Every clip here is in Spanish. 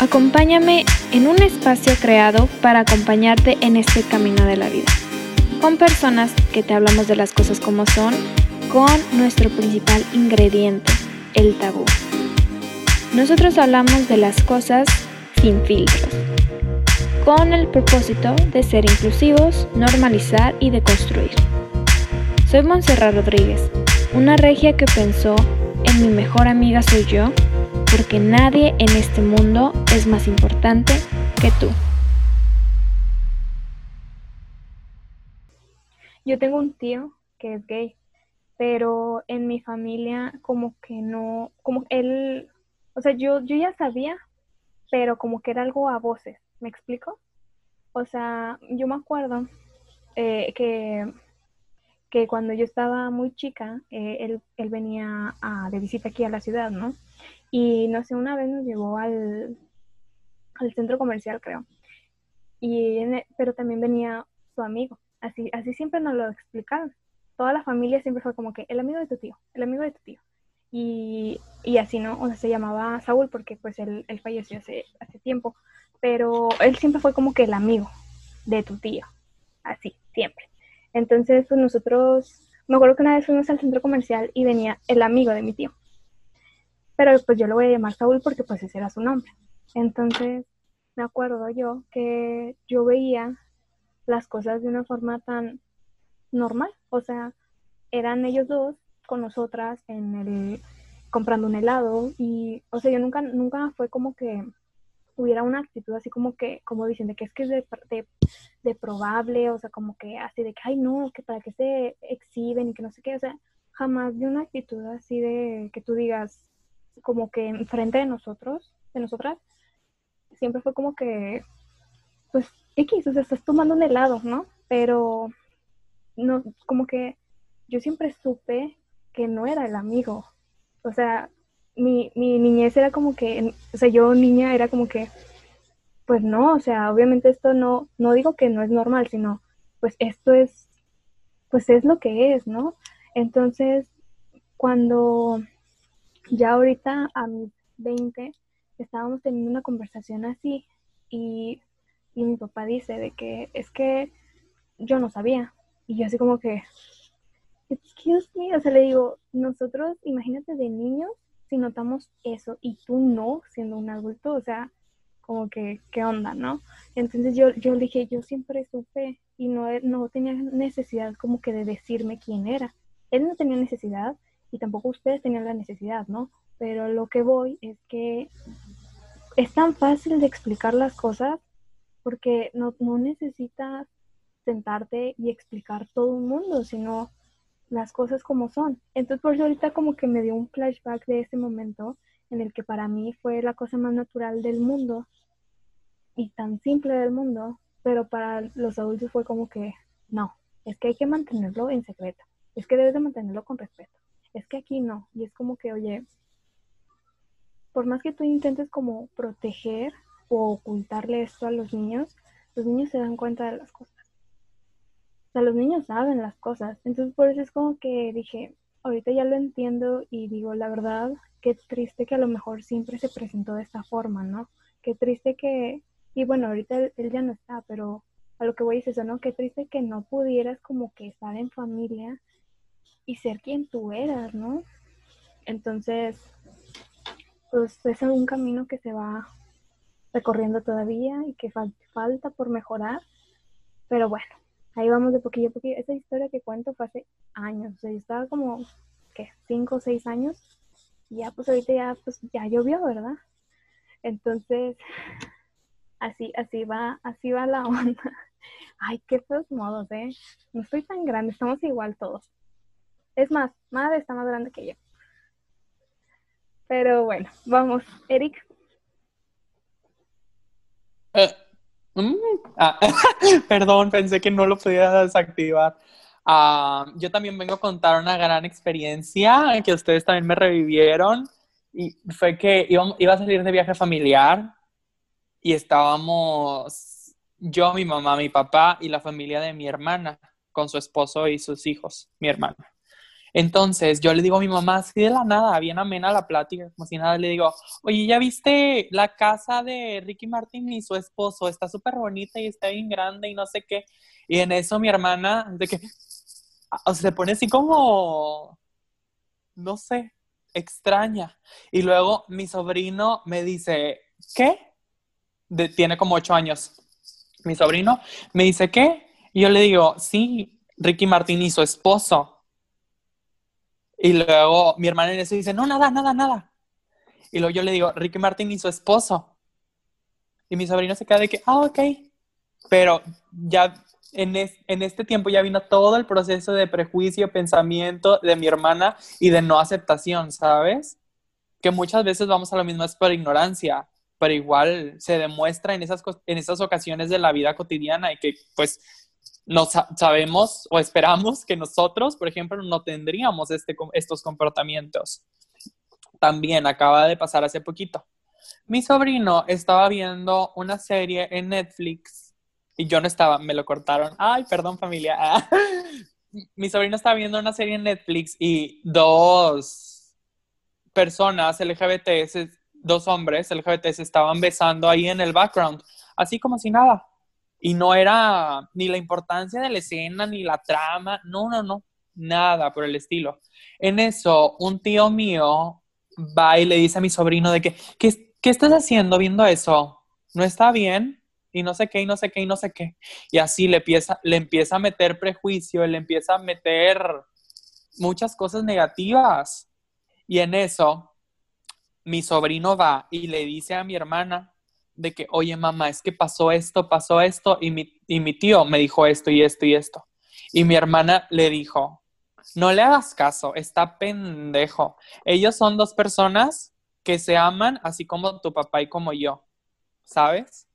Acompáñame en un espacio creado para acompañarte en este camino de la vida. Con personas que te hablamos de las cosas como son, con nuestro principal ingrediente, el tabú. Nosotros hablamos de las cosas sin filtros, con el propósito de ser inclusivos, normalizar y deconstruir. Soy Montserrat Rodríguez, una regia que pensó en mi mejor amiga soy yo porque nadie en este mundo es más importante que tú. Yo tengo un tío que es gay, pero en mi familia como que no, como él, o sea, yo, yo ya sabía, pero como que era algo a voces, ¿me explico? O sea, yo me acuerdo eh, que, que cuando yo estaba muy chica, eh, él, él venía a, de visita aquí a la ciudad, ¿no? Y no sé, una vez nos llevó al, al centro comercial, creo. Y e, pero también venía su amigo. Así, así siempre nos lo explicaron. Toda la familia siempre fue como que el amigo de tu tío, el amigo de tu tío. Y, y así, ¿no? O sea, se llamaba Saúl porque pues él, él falleció hace, hace tiempo. Pero él siempre fue como que el amigo de tu tío. Así, siempre. Entonces, pues nosotros, me acuerdo que una vez fuimos al centro comercial y venía el amigo de mi tío pero pues yo lo voy a llamar Saúl porque pues ese era su nombre. Entonces me acuerdo yo que yo veía las cosas de una forma tan normal, o sea, eran ellos dos con nosotras en el comprando un helado y o sea, yo nunca nunca fue como que hubiera una actitud así como que como diciendo que es que es de, de, probable, o sea, como que así de que ay no, que para que se exhiben y que no sé qué, o sea, jamás de una actitud así de que tú digas como que enfrente de nosotros, de nosotras, siempre fue como que, pues, X, o sea, estás tomando un helado, ¿no? Pero, no, como que yo siempre supe que no era el amigo. O sea, mi, mi niñez era como que, o sea, yo niña era como que, pues no, o sea, obviamente esto no, no digo que no es normal, sino, pues esto es, pues es lo que es, ¿no? Entonces, cuando ya ahorita a mis 20 estábamos teniendo una conversación así y, mi papá dice de que es que yo no sabía. Y yo así como que, excuse me, o sea, le digo, nosotros, imagínate de niños, si notamos eso y tú no, siendo un adulto, o sea, como que, ¿qué onda, no? Entonces yo, yo dije, yo siempre supe y no, no tenía necesidad como que de decirme quién era. Él no tenía necesidad, y tampoco ustedes tenían la necesidad, ¿no? Pero lo que voy es que es tan fácil de explicar las cosas porque no, no necesitas sentarte y explicar todo un mundo, sino las cosas como son. Entonces por eso ahorita como que me dio un flashback de ese momento en el que para mí fue la cosa más natural del mundo y tan simple del mundo, pero para los adultos fue como que no, es que hay que mantenerlo en secreto, es que debes de mantenerlo con respeto es que aquí no. Y es como que, oye, por más que tú intentes como proteger o ocultarle esto a los niños, los niños se dan cuenta de las cosas. O sea, los niños saben las cosas. Entonces, por eso es como que dije, ahorita ya lo entiendo y digo, la verdad, qué triste que a lo mejor siempre se presentó de esta forma, ¿no? Qué triste que, y bueno, ahorita él, ya no está, pero a lo que voy es eso, ¿no? Qué triste que no pudieras como que estar en familia y ser quien tú eras, ¿no? Entonces, pues es un camino que se va recorriendo todavía y que falta por mejorar, pero bueno, ahí vamos de poquillo a poquillo. Esa historia que cuento fue hace años, o sea, yo estaba como, ¿qué? Cinco o seis años, y ya pues ahorita ya, pues ya llovió, ¿verdad? Entonces, así, así va, así va la onda. Ay, qué feos modos, ¿eh? No estoy tan grande, estamos igual todos. Es más, madre está más grande que yo. Pero bueno, vamos, Eric. Eh, mm, ah, perdón, pensé que no lo podía desactivar. Ah, yo también vengo a contar una gran experiencia que ustedes también me revivieron. Y fue que iba, iba a salir de viaje familiar y estábamos yo, mi mamá, mi papá y la familia de mi hermana con su esposo y sus hijos, mi hermana. Entonces yo le digo a mi mamá, así de la nada, bien amena la plática, como si nada, le digo, oye, ¿ya viste la casa de Ricky Martin y su esposo? Está súper bonita y está bien grande y no sé qué. Y en eso mi hermana, de que, se pone así como, no sé, extraña. Y luego mi sobrino me dice, ¿qué? tiene como ocho años. Mi sobrino me dice, ¿qué? Y yo le digo, sí, Ricky Martin y su esposo. Y luego mi hermana en eso dice, no, nada, nada, nada. Y luego yo le digo, Ricky Martin y su esposo. Y mi sobrino se queda de que, ah, ok. Pero ya en, en este tiempo ya vino todo el proceso de prejuicio, pensamiento de mi hermana y de no aceptación, ¿sabes? Que muchas veces vamos a lo mismo es por ignorancia, pero igual se demuestra en esas, en esas ocasiones de la vida cotidiana y que pues no sabemos o esperamos que nosotros, por ejemplo, no tendríamos este, estos comportamientos. También acaba de pasar hace poquito. Mi sobrino estaba viendo una serie en Netflix y yo no estaba, me lo cortaron. Ay, perdón familia. Mi sobrino estaba viendo una serie en Netflix y dos personas LGBT, dos hombres LGBT se estaban besando ahí en el background, así como si nada. Y no era ni la importancia de la escena, ni la trama, no, no, no, nada por el estilo. En eso, un tío mío va y le dice a mi sobrino de que, ¿qué, qué estás haciendo viendo eso? ¿No está bien? Y no sé qué, y no sé qué, y no sé qué. Y así le empieza, le empieza a meter prejuicio, le empieza a meter muchas cosas negativas. Y en eso, mi sobrino va y le dice a mi hermana, de que, oye mamá, es que pasó esto, pasó esto, y mi, y mi tío me dijo esto y esto y esto. Y mi hermana le dijo, no le hagas caso, está pendejo. Ellos son dos personas que se aman así como tu papá y como yo, ¿sabes?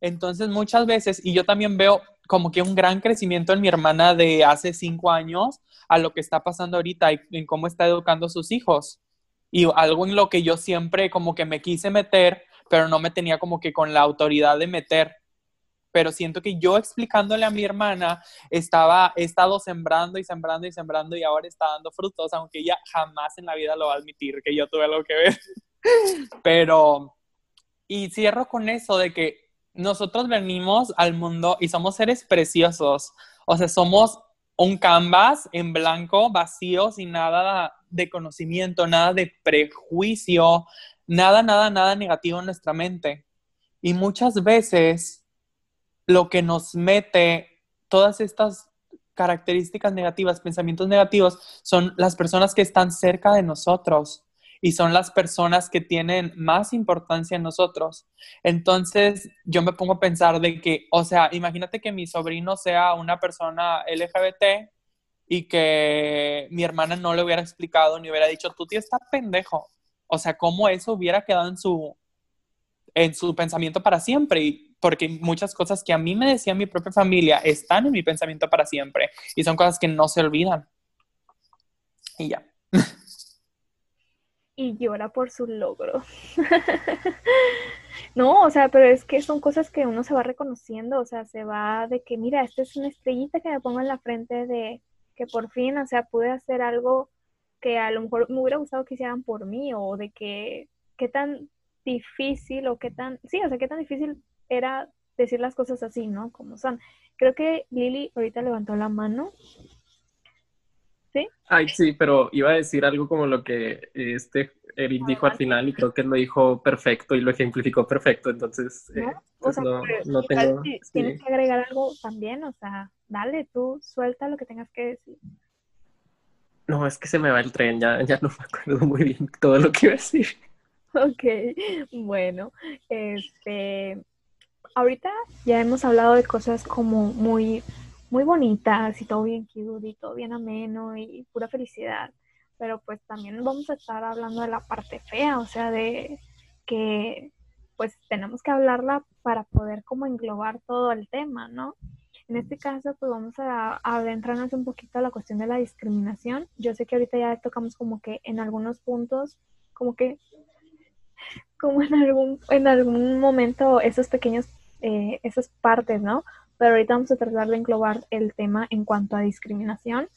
Entonces muchas veces, y yo también veo como que un gran crecimiento en mi hermana de hace cinco años a lo que está pasando ahorita y en cómo está educando a sus hijos. Y algo en lo que yo siempre como que me quise meter pero no me tenía como que con la autoridad de meter. Pero siento que yo explicándole a mi hermana estaba, he estado sembrando y sembrando y sembrando y ahora está dando frutos, aunque ella jamás en la vida lo va a admitir que yo tuve algo que ver. Pero, y cierro con eso de que nosotros venimos al mundo y somos seres preciosos. O sea, somos un canvas en blanco, vacío, sin nada de conocimiento, nada de prejuicio, nada, nada, nada negativo en nuestra mente. Y muchas veces lo que nos mete todas estas características negativas, pensamientos negativos, son las personas que están cerca de nosotros y son las personas que tienen más importancia en nosotros. Entonces, yo me pongo a pensar de que, o sea, imagínate que mi sobrino sea una persona LGBT y que mi hermana no le hubiera explicado ni hubiera dicho, tu tío está pendejo. O sea, cómo eso hubiera quedado en su, en su pensamiento para siempre. Y porque muchas cosas que a mí me decía mi propia familia están en mi pensamiento para siempre. Y son cosas que no se olvidan. Y ya. Y llora por su logro. no, o sea, pero es que son cosas que uno se va reconociendo, o sea, se va de que, mira, esta es una estrellita que me pongo en la frente de que por fin, o sea, pude hacer algo que a lo mejor me hubiera gustado que hicieran por mí o de que qué tan difícil o qué tan, sí, o sea, qué tan difícil era decir las cosas así, ¿no? Como son. Creo que Lili ahorita levantó la mano. ¿Sí? Ay, sí, pero iba a decir algo como lo que este Eric dijo al final y creo que lo dijo perfecto y lo ejemplificó perfecto, entonces no, eh, pues no, tengo... tienes que agregar algo también, o sea, dale tú, suelta lo que tengas que decir. No, es que se me va el tren, ya, ya no me acuerdo muy bien todo lo que iba a decir. Ok, bueno, este, ahorita ya hemos hablado de cosas como muy, muy bonitas y todo bien cute y todo bien ameno y pura felicidad, pero pues también vamos a estar hablando de la parte fea, o sea, de que pues tenemos que hablarla para poder como englobar todo el tema, ¿no? En este caso, pues vamos a, adentrarnos un poquito a la cuestión de la discriminación. Yo sé que ahorita ya tocamos como que en algunos puntos, como que, como en algún, en algún momento esos pequeños, eh, esas partes, ¿no? Pero ahorita vamos a tratar de englobar el tema en cuanto a discriminación.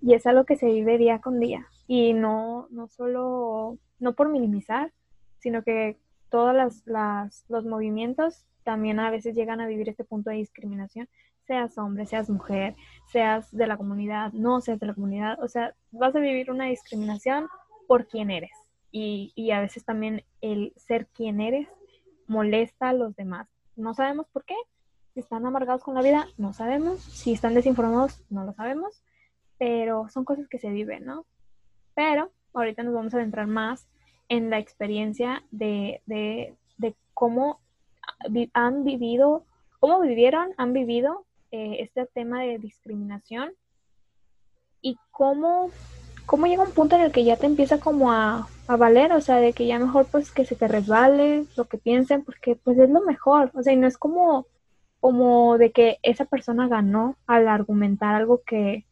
y es algo que se vive día con día y no, no solo, no por minimizar, sino que todos las, las, los movimientos también a veces llegan a vivir este punto de discriminación, seas hombre, seas mujer, seas de la comunidad, no seas de la comunidad, o sea, vas a vivir una discriminación por quién eres. Y, y a veces también el ser quien eres molesta a los demás. No sabemos por qué. Si están amargados con la vida, no sabemos. Si están desinformados, no lo sabemos. Pero son cosas que se viven, ¿no? Pero ahorita nos vamos a adentrar más en la experiencia de, de, de cómo han vivido, cómo vivieron, han vivido eh, este tema de discriminación y cómo, cómo llega un punto en el que ya te empieza como a, a, valer, o sea, de que ya mejor pues que se te resbale lo que piensen, porque pues es lo mejor, o sea, y no es como, como de que esa persona ganó al argumentar algo que,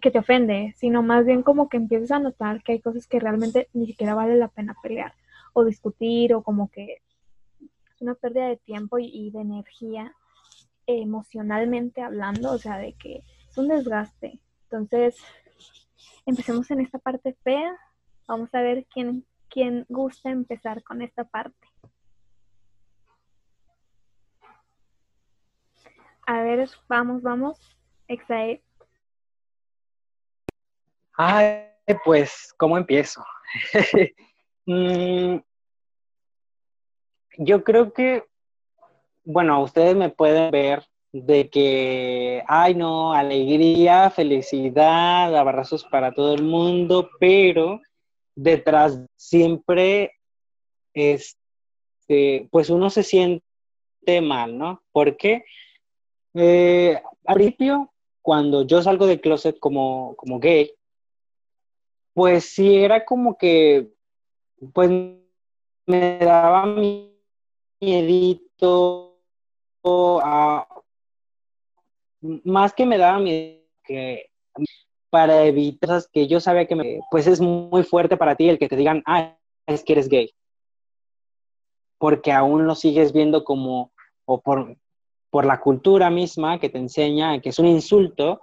que te ofende, sino más bien como que empiezas a notar que hay cosas que realmente ni siquiera vale la pena pelear o discutir o como que es una pérdida de tiempo y, de energía emocionalmente hablando, o sea, de que es un desgaste. Entonces, empecemos en esta parte fea. Vamos a ver quién, quién gusta empezar con esta parte. A ver, vamos, vamos. Exae. Ay, pues, ¿cómo empiezo? mm, yo creo que bueno, ustedes me pueden ver de que, ay no, alegría, felicidad, abrazos para todo el mundo, pero detrás siempre, este, pues uno se siente mal, ¿no? Porque eh, al principio, cuando yo salgo del closet como, como gay, pues sí era como que, pues me daba miedito más que me daba miedo que para evitar que yo sabía que me, pues es muy fuerte para ti el que te digan, ah, es que eres gay. Porque aún lo sigues viendo como, o por, por la cultura misma que te enseña que es un insulto,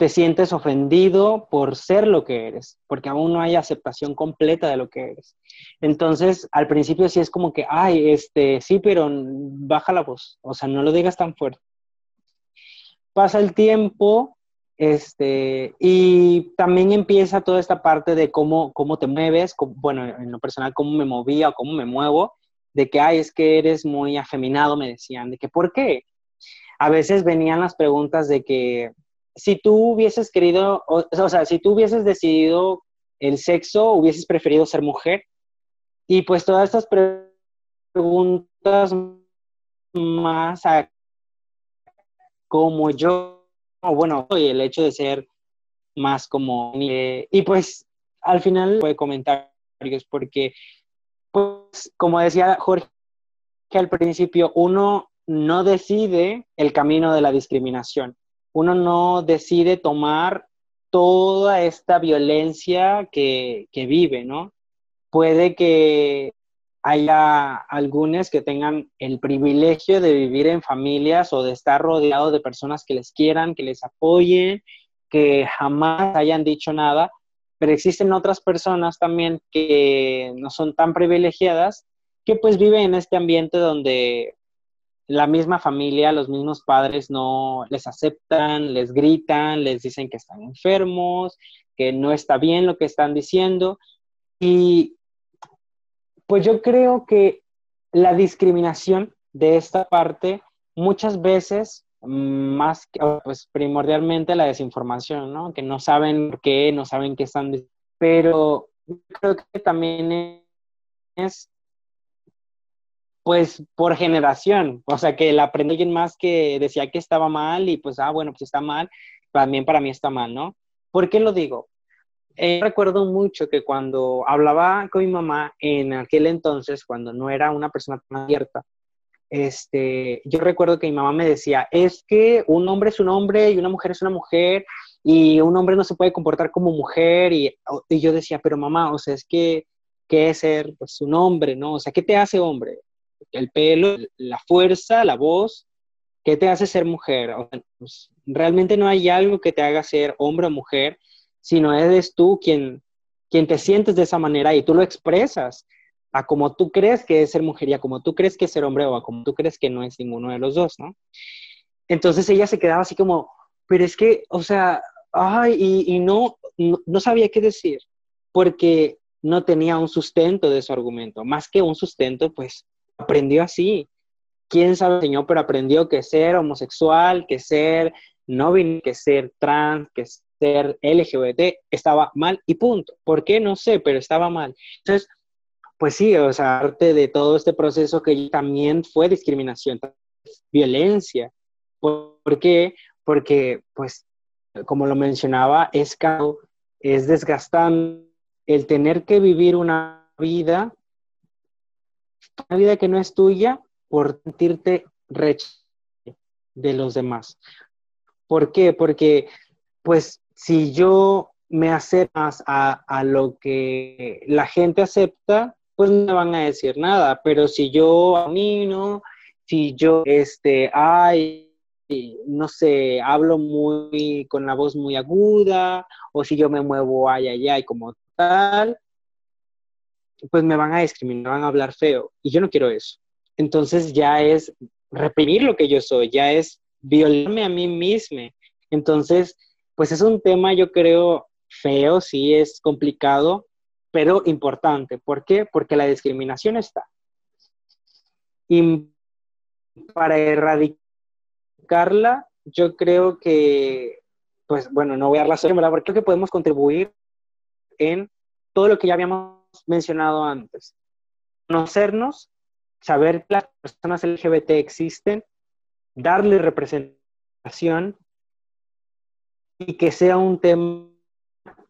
te sientes ofendido por ser lo que eres, porque aún no hay aceptación completa de lo que eres. Entonces, al principio sí es como que, ay, este, sí, pero baja la voz, o sea, no lo digas tan fuerte. Pasa el tiempo, este, y también empieza toda esta parte de cómo, cómo te mueves, bueno, en lo personal, cómo me movía o cómo me muevo, de que, ay, es que eres muy afeminado, me decían, de que, ¿por qué? A veces venían las preguntas de que, si tú hubieses querido, o, sea, si tú hubieses decidido el sexo, hubieses preferido ser mujer. Y pues todas estas preguntas más como yo, o bueno, el hecho de ser más como... y pues al final fue comentarios porque, pues como decía Jorge que al principio, uno no decide el camino de la discriminación uno no decide tomar toda esta violencia que, vive, ¿no? Puede que haya algunos que tengan el privilegio de vivir en familias o de estar rodeados de personas que les quieran, que les apoyen, que jamás hayan dicho nada, pero existen otras personas también que no son tan privilegiadas, que pues viven en este ambiente donde la misma familia, los mismos padres no les aceptan, les gritan, les dicen que están enfermos, que no está bien lo que están diciendo. Y pues yo creo que la discriminación de esta parte muchas veces más que, pues primordialmente la desinformación, ¿no? Que no saben por qué, no saben qué están diciendo. Pero creo que también es pues por generación, o sea, que la aprendí alguien más que decía que estaba mal y pues, ah, bueno, pues está mal, también para mí está mal, ¿no? ¿Por qué lo digo? Eh, recuerdo mucho que cuando hablaba con mi mamá en aquel entonces, cuando no era una persona tan abierta, este, yo recuerdo que mi mamá me decía, es que un hombre es un hombre y una mujer es una mujer y un hombre no se puede comportar como mujer y, y yo decía, pero mamá, o sea, es que, ¿qué es ser pues, un hombre, no? O sea, ¿qué te hace hombre? El pelo, la fuerza, la voz, ¿qué te hace ser mujer? Pues, realmente no hay algo que te haga ser hombre o mujer, sino eres tú quien, quien te sientes de esa manera y tú lo expresas a como tú crees que es ser mujer y a como tú crees que es ser hombre o a como tú crees que no es ninguno de los dos, ¿no? Entonces ella se quedaba así como, pero es que, o sea, ay, y, no, no, sabía qué decir, porque no tenía un sustento de su argumento. Más que un sustento, pues aprendió así. Quién sabe, señor, pero aprendió que ser homosexual, que ser no que ser trans, que ser LGBT estaba mal y punto. ¿Por qué? No sé, pero estaba mal. Entonces, pues sí, o sea, parte de todo este proceso que también fue discriminación, violencia. ¿Por qué? Porque, pues, como lo mencionaba, es es desgastante el tener que vivir una vida, una vida que no es tuya, por sentirte rechazado de los demás. ¿Por qué? Porque, pues, si yo me acerco a, a lo que la gente acepta, pues no me van a decir nada, pero si yo camino, si yo, este, ay, no sé, hablo muy, con la voz muy aguda, o si yo me muevo ay, ay, ay, como tal, pues me van a discriminar, van a hablar feo, y yo no quiero eso. Entonces ya es reprimir lo que yo soy, ya es violarme a mí misma. Entonces, pues es un tema, yo creo, feo, sí, es complicado, pero importante. ¿Por qué? Porque la discriminación está. Y para erradicarla, yo creo que, pues bueno, no voy a dar la ¿verdad? Porque creo que podemos contribuir en todo lo que ya habíamos mencionado antes. Conocernos, saber que las personas LGBT existen, darle representación y que sea un tema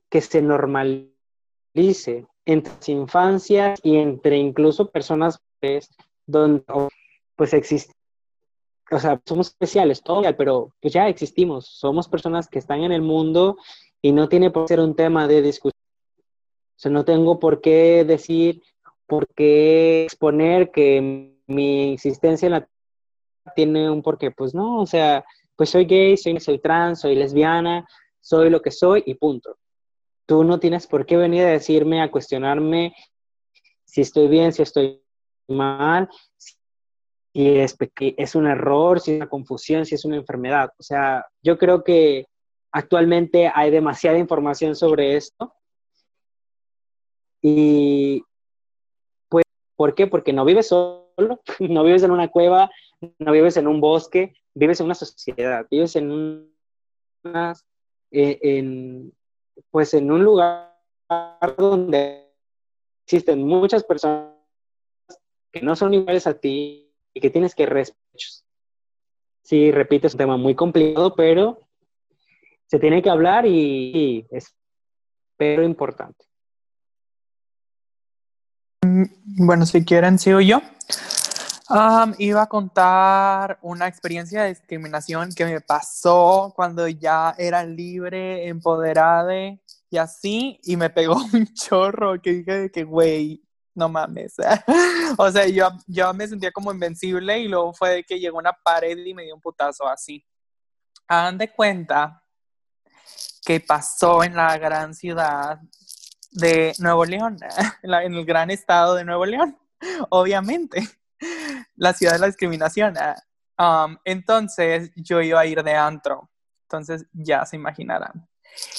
que se normalice entre las infancias y entre incluso personas pues, donde pues existe o sea, somos especiales, todo, pero pues ya existimos, somos personas que están en el mundo y no tiene por ser un tema de discusión. O sea, no tengo por qué decir, por qué exponer que mi existencia en la tiene un porqué, pues no, o sea, pues soy gay, soy, soy trans, soy lesbiana, soy lo que soy y punto. Tú no tienes por qué venir a decirme, a cuestionarme si estoy bien, si estoy mal, si es, es un error, si es una confusión, si es una enfermedad. O sea, yo creo que actualmente hay demasiada información sobre esto. Y pues, ¿por qué? Porque no vives solo, no vives en una cueva, no vives en un bosque, vives en una sociedad, vives en un, eh, en, pues en un lugar donde existen muchas personas que no son iguales a ti y que tienes que respetar. Sí, repito, es un tema muy complicado, pero se tiene que hablar y, es pero importante. Mm, bueno, si quieren, sigo yo. iba a contar una experiencia de discriminación que me pasó cuando ya era libre, empoderada y así, y me pegó un chorro que dije que, güey, no mames. o sea, yo, yo me sentía como invencible y luego fue de que llegó una pared y me dio un putazo así. Hagan de cuenta que pasó en la gran ciudad de Nuevo León, en el gran estado de Nuevo León, obviamente, la ciudad de la discriminación. Um, entonces yo iba a ir de antro, entonces ya se imaginarán.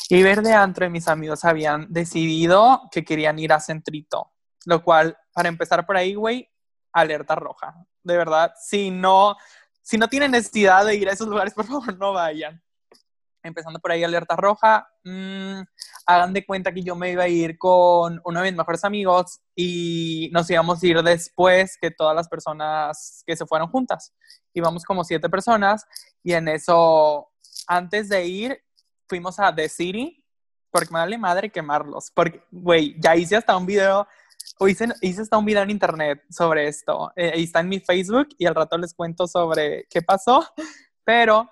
Y ver de antro y mis amigos habían decidido que querían ir a Centrito, lo cual, para empezar por ahí, güey, alerta roja. De verdad, si no, si no tienen necesidad de ir a esos lugares, por favor, no vayan. Empezando por ahí, alerta roja. Mm, hagan de cuenta que yo me iba a ir con uno de mis mejores amigos y nos íbamos a ir después que todas las personas que se fueron juntas. Íbamos como siete personas y en eso, antes de ir, fuimos a The City porque me vale madre quemarlos. Porque, güey, ya hice hasta un video hice, hice hasta un video en internet sobre esto. Eh, está en mi Facebook y al rato les cuento sobre qué pasó. Pero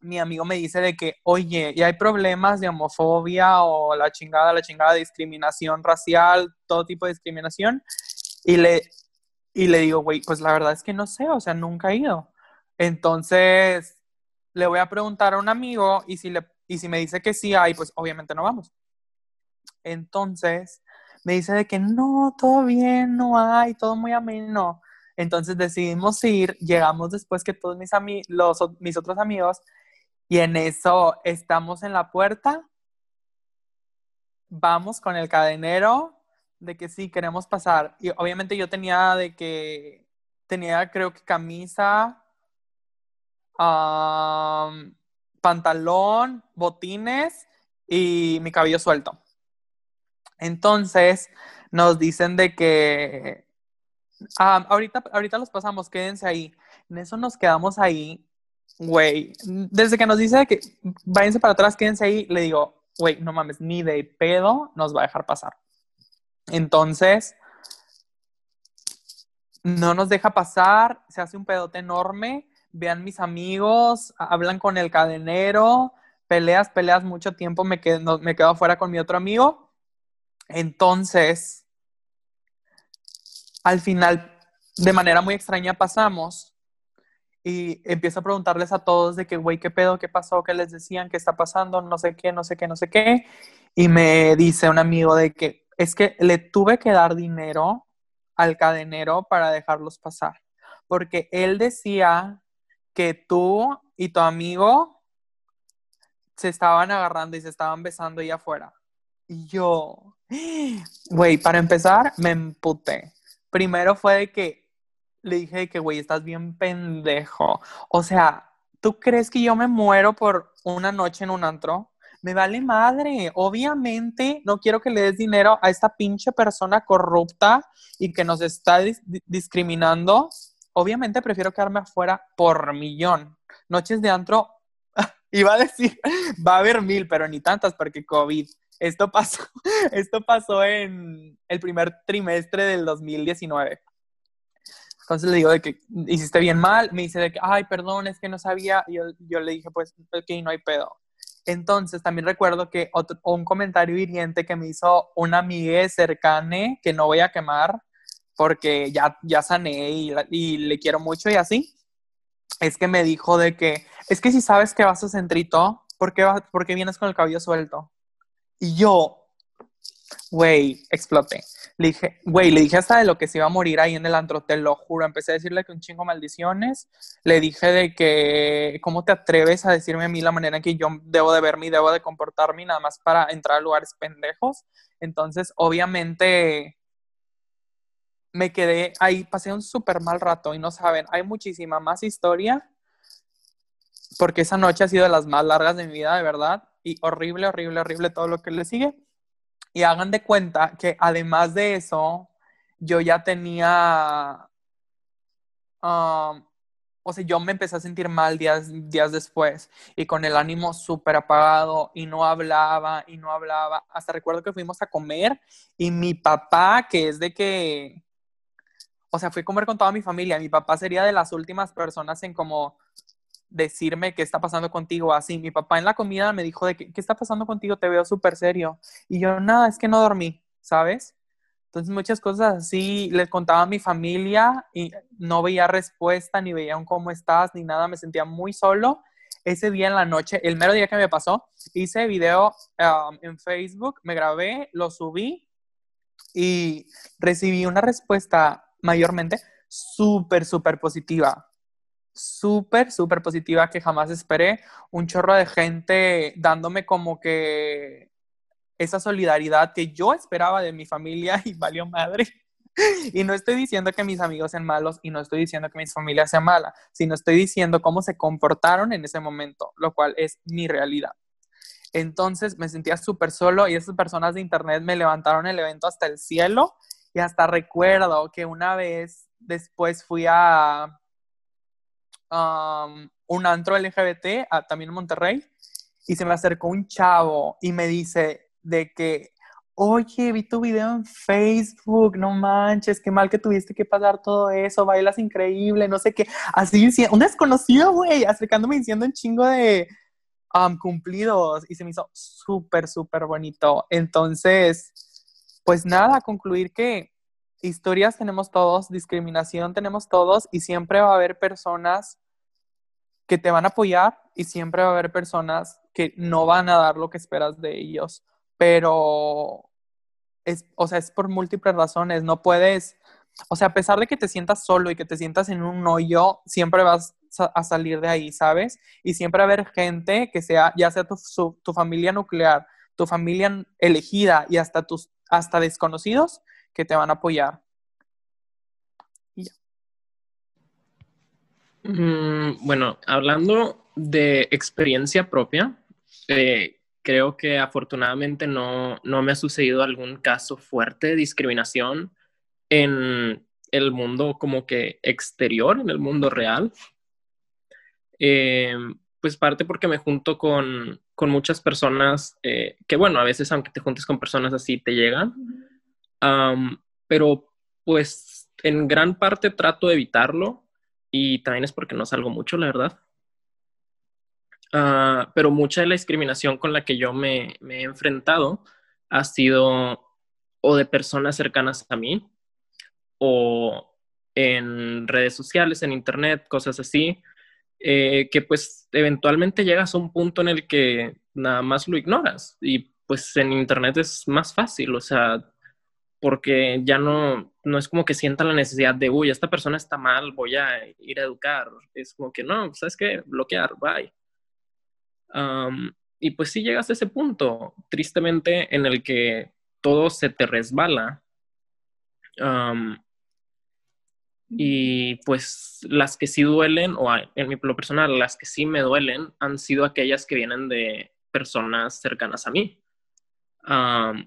mi amigo me dice de que, oye, y hay problemas de homofobia o la chingada, la chingada de discriminación racial, todo tipo de discriminación. Y le, y le digo, güey, pues la verdad es que no sé, o sea, nunca he ido. Entonces, le voy a preguntar a un amigo y si, le, y si me dice que sí hay, pues obviamente no vamos. Entonces, me dice de que no, todo bien, no hay, todo muy ameno. Entonces decidimos ir, llegamos después que todos mis, los, mis otros amigos y en eso estamos en la puerta, vamos con el cadenero de que sí, queremos pasar. Y obviamente yo tenía de que, tenía creo que camisa, pantalón, botines y mi cabello suelto. Entonces nos dicen de que ahorita, ahorita los pasamos, quédense ahí. En eso nos quedamos ahí, güey. Desde que nos dice que váyanse para atrás, quédense ahí, le digo, güey, no mames, ni de pedo nos va a dejar pasar. Entonces, no nos deja pasar, se hace un pedote enorme. Vean mis amigos, hablan con el cadenero, peleas, peleas mucho tiempo, me quedo, me quedo afuera con mi otro amigo. Entonces, al final, de manera muy extraña, pasamos y empiezo a preguntarles a todos de que, güey, ¿qué pedo? ¿Qué pasó? ¿Qué les decían? ¿Qué está pasando? No sé qué, no sé qué, no sé qué. Y me dice un amigo de que, es que le tuve que dar dinero al cadenero para dejarlos pasar, porque él decía que tú y tu amigo se estaban agarrando y se estaban besando ahí afuera. Y yo, güey, para empezar, me emputé. Primero fue de que le dije que, güey, estás bien pendejo. O sea, ¿tú crees que yo me muero por una noche en un antro? me vale madre. Obviamente no quiero que le des dinero a esta pinche persona corrupta y que nos está discriminando. Obviamente prefiero quedarme afuera por millón. Noches de antro, iba a decir, va a haber mil, pero ni tantas porque COVID. Esto pasó, esto pasó en el primer trimestre del 2019. Entonces le digo de que hiciste bien mal, me dice de que, ay, perdón, es que no sabía. Y yo, yo le dije, pues, ok, no hay pedo. Entonces, también recuerdo que un comentario hiriente que me hizo una amiga cercana que no voy a quemar porque ya, ya sané y, le quiero mucho y así, es que me dijo de que, es que si sabes que vas a centrito, ¿por qué, ¿por qué vienes con el cabello suelto? Y yo, güey, exploté. Le dije, güey, le dije hasta de lo que se iba a morir ahí en el antro, te lo juro. Empecé a decirle que un chingo maldiciones. Le dije de que, ¿cómo te atreves a decirme a mí la manera en que yo debo de verme y debo de comportarme nada más para entrar a lugares pendejos? Entonces, obviamente, me quedé ahí, pasé un súper mal rato y no saben, hay muchísima más historia porque esa noche ha sido de las más largas de mi vida, de verdad, y horrible, horrible, horrible todo lo que le sigue. Y hagan de cuenta que además de eso, yo ya tenía, um, o sea, yo me empecé a sentir mal días, días después y con el ánimo súper apagado y no hablaba y no hablaba. Hasta recuerdo que fuimos a comer y mi papá, que es de que, o sea, fui a comer con toda mi familia, mi papá sería de las últimas personas en como decirme qué está pasando contigo así. Mi papá en la comida me dijo de que, qué está pasando contigo, te veo súper serio. Y yo, nada, es que no dormí, ¿sabes? Entonces muchas cosas así les contaba a mi familia y no veía respuesta, ni veía cómo estás, ni nada, me sentía muy solo. Ese día en la noche, el mero día que me pasó, hice video um, en Facebook, me grabé, lo subí y recibí una respuesta mayormente súper, súper positiva súper, súper positiva que jamás esperé. Un chorro de gente dándome como que esa solidaridad que yo esperaba de mi familia y valió madre. Y no estoy diciendo que mis amigos sean malos y no estoy diciendo que mi familia sea mala, sino estoy diciendo cómo se comportaron en ese momento, lo cual es mi realidad. Entonces me sentía súper solo y esas personas de internet me levantaron el evento hasta el cielo y hasta recuerdo que una vez después fui a, un antro LGBT, también en Monterrey, y se me acercó un chavo y me dice de que, oye, vi tu video en Facebook, no manches, qué mal que tuviste que pasar todo eso, bailas increíble, no sé qué. Así, un desconocido, güey, acercándome diciendo un chingo de cumplidos y se me hizo súper, súper bonito. Entonces, pues nada, concluir que historias tenemos todos, discriminación tenemos todos y siempre va a haber personas que te van a apoyar y siempre va a haber personas que no van a dar lo que esperas de ellos, pero es, o sea, es por múltiples razones, no puedes, o sea, a pesar de que te sientas solo y que te sientas en un hoyo, siempre vas a salir de ahí, ¿sabes? Y siempre va a haber gente que sea, ya sea tu, tu familia nuclear, tu familia elegida y hasta tus, hasta desconocidos que te van a apoyar. Mm, bueno, hablando de experiencia propia, eh, creo que afortunadamente no, no me ha sucedido algún caso fuerte de discriminación en el mundo como que exterior, en el mundo real. Eh, pues parte porque me junto con, con muchas personas eh, que, bueno, a veces aunque te juntes con personas así, te llegan. Pero pues en gran parte trato de evitarlo y también es porque no salgo mucho, la verdad. Ah, pero mucha de la discriminación con la que yo me, he enfrentado ha sido o de personas cercanas a mí o en redes sociales, en internet, cosas así, eh, que pues eventualmente llegas a un punto en el que nada más lo ignoras y pues en internet es más fácil, o sea, porque ya no, no es como que sienta la necesidad de, uy, esta persona está mal, voy a ir a educar. Es como que no, ¿sabes qué? Bloquear, bye. y pues sí llegas a ese punto, tristemente, en el que todo se te resbala. y pues las que sí duelen, o en mi lo personal, las que sí me duelen, han sido aquellas que vienen de personas cercanas a mí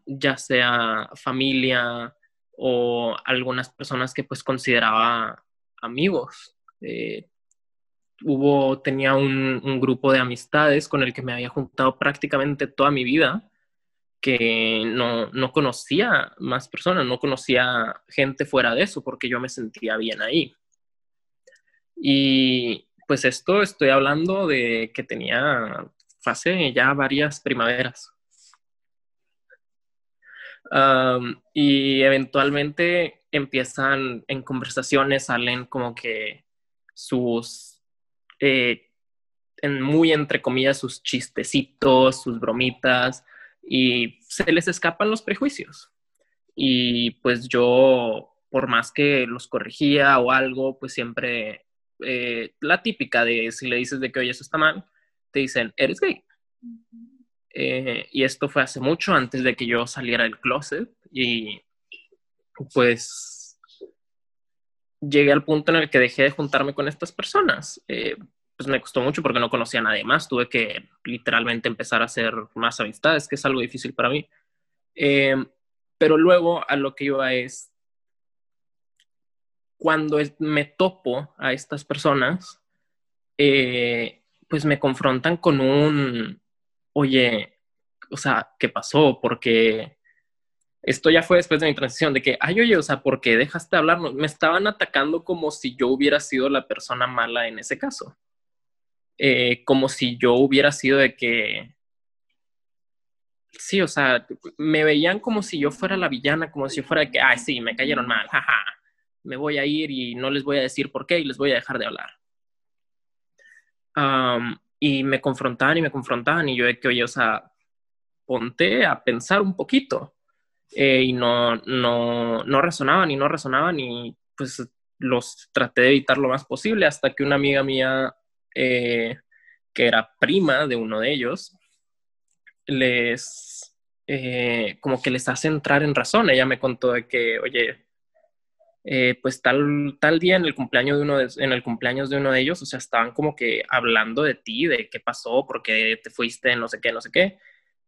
ya sea familia o algunas personas que pues consideraba amigos. Eh, hubo, tenía un, grupo de amistades con el que me había juntado prácticamente toda mi vida, que no, no conocía más personas, no conocía gente fuera de eso, porque yo me sentía bien ahí. Y pues esto estoy hablando de que tenía hace ya varias primaveras y eventualmente empiezan en conversaciones, salen como que sus, eh, en muy entre comillas, sus chistecitos, sus bromitas, y se les escapan los prejuicios. Y pues yo, por más que los corregía o algo, pues siempre eh, la típica de si le dices de que, oye, eso está mal, te dicen, eres gay. Eh, y esto fue hace mucho antes de que yo saliera del closet y pues llegué al punto en el que dejé de juntarme con estas personas. Eh, pues me costó mucho porque no conocía a nadie más, tuve que literalmente empezar a hacer más amistades, que es algo difícil para mí. Eh, pero luego a lo que iba es, cuando me topo a estas personas, pues me confrontan con un, oye, o sea, ¿qué pasó? Porque esto ya fue después de mi transición, de que, ay, oye, o sea, ¿por qué dejaste de hablar? Me estaban atacando como si yo hubiera sido la persona mala en ese caso. Eh, como si yo hubiera sido de que, sí, o sea, me veían como si yo fuera la villana, como si yo fuera de que, ay, sí, me cayeron mal, jaja, me voy a ir y no les voy a decir por qué y les voy a dejar de hablar y me confrontaban y me confrontaban y yo de que, oye, o sea, ponte a pensar un poquito. Eh, y no, no, no resonaban y no resonaban y pues los traté de evitar lo más posible hasta que una amiga mía, eh, que era prima de uno de ellos, les, eh, como que les hace entrar en razón. Ella me contó de que, oye, eh, pues tal, tal día en el, cumpleaños de uno de, en el cumpleaños de uno de ellos, o sea, estaban como que hablando de ti, de qué pasó, por qué te fuiste, no sé qué, no sé qué.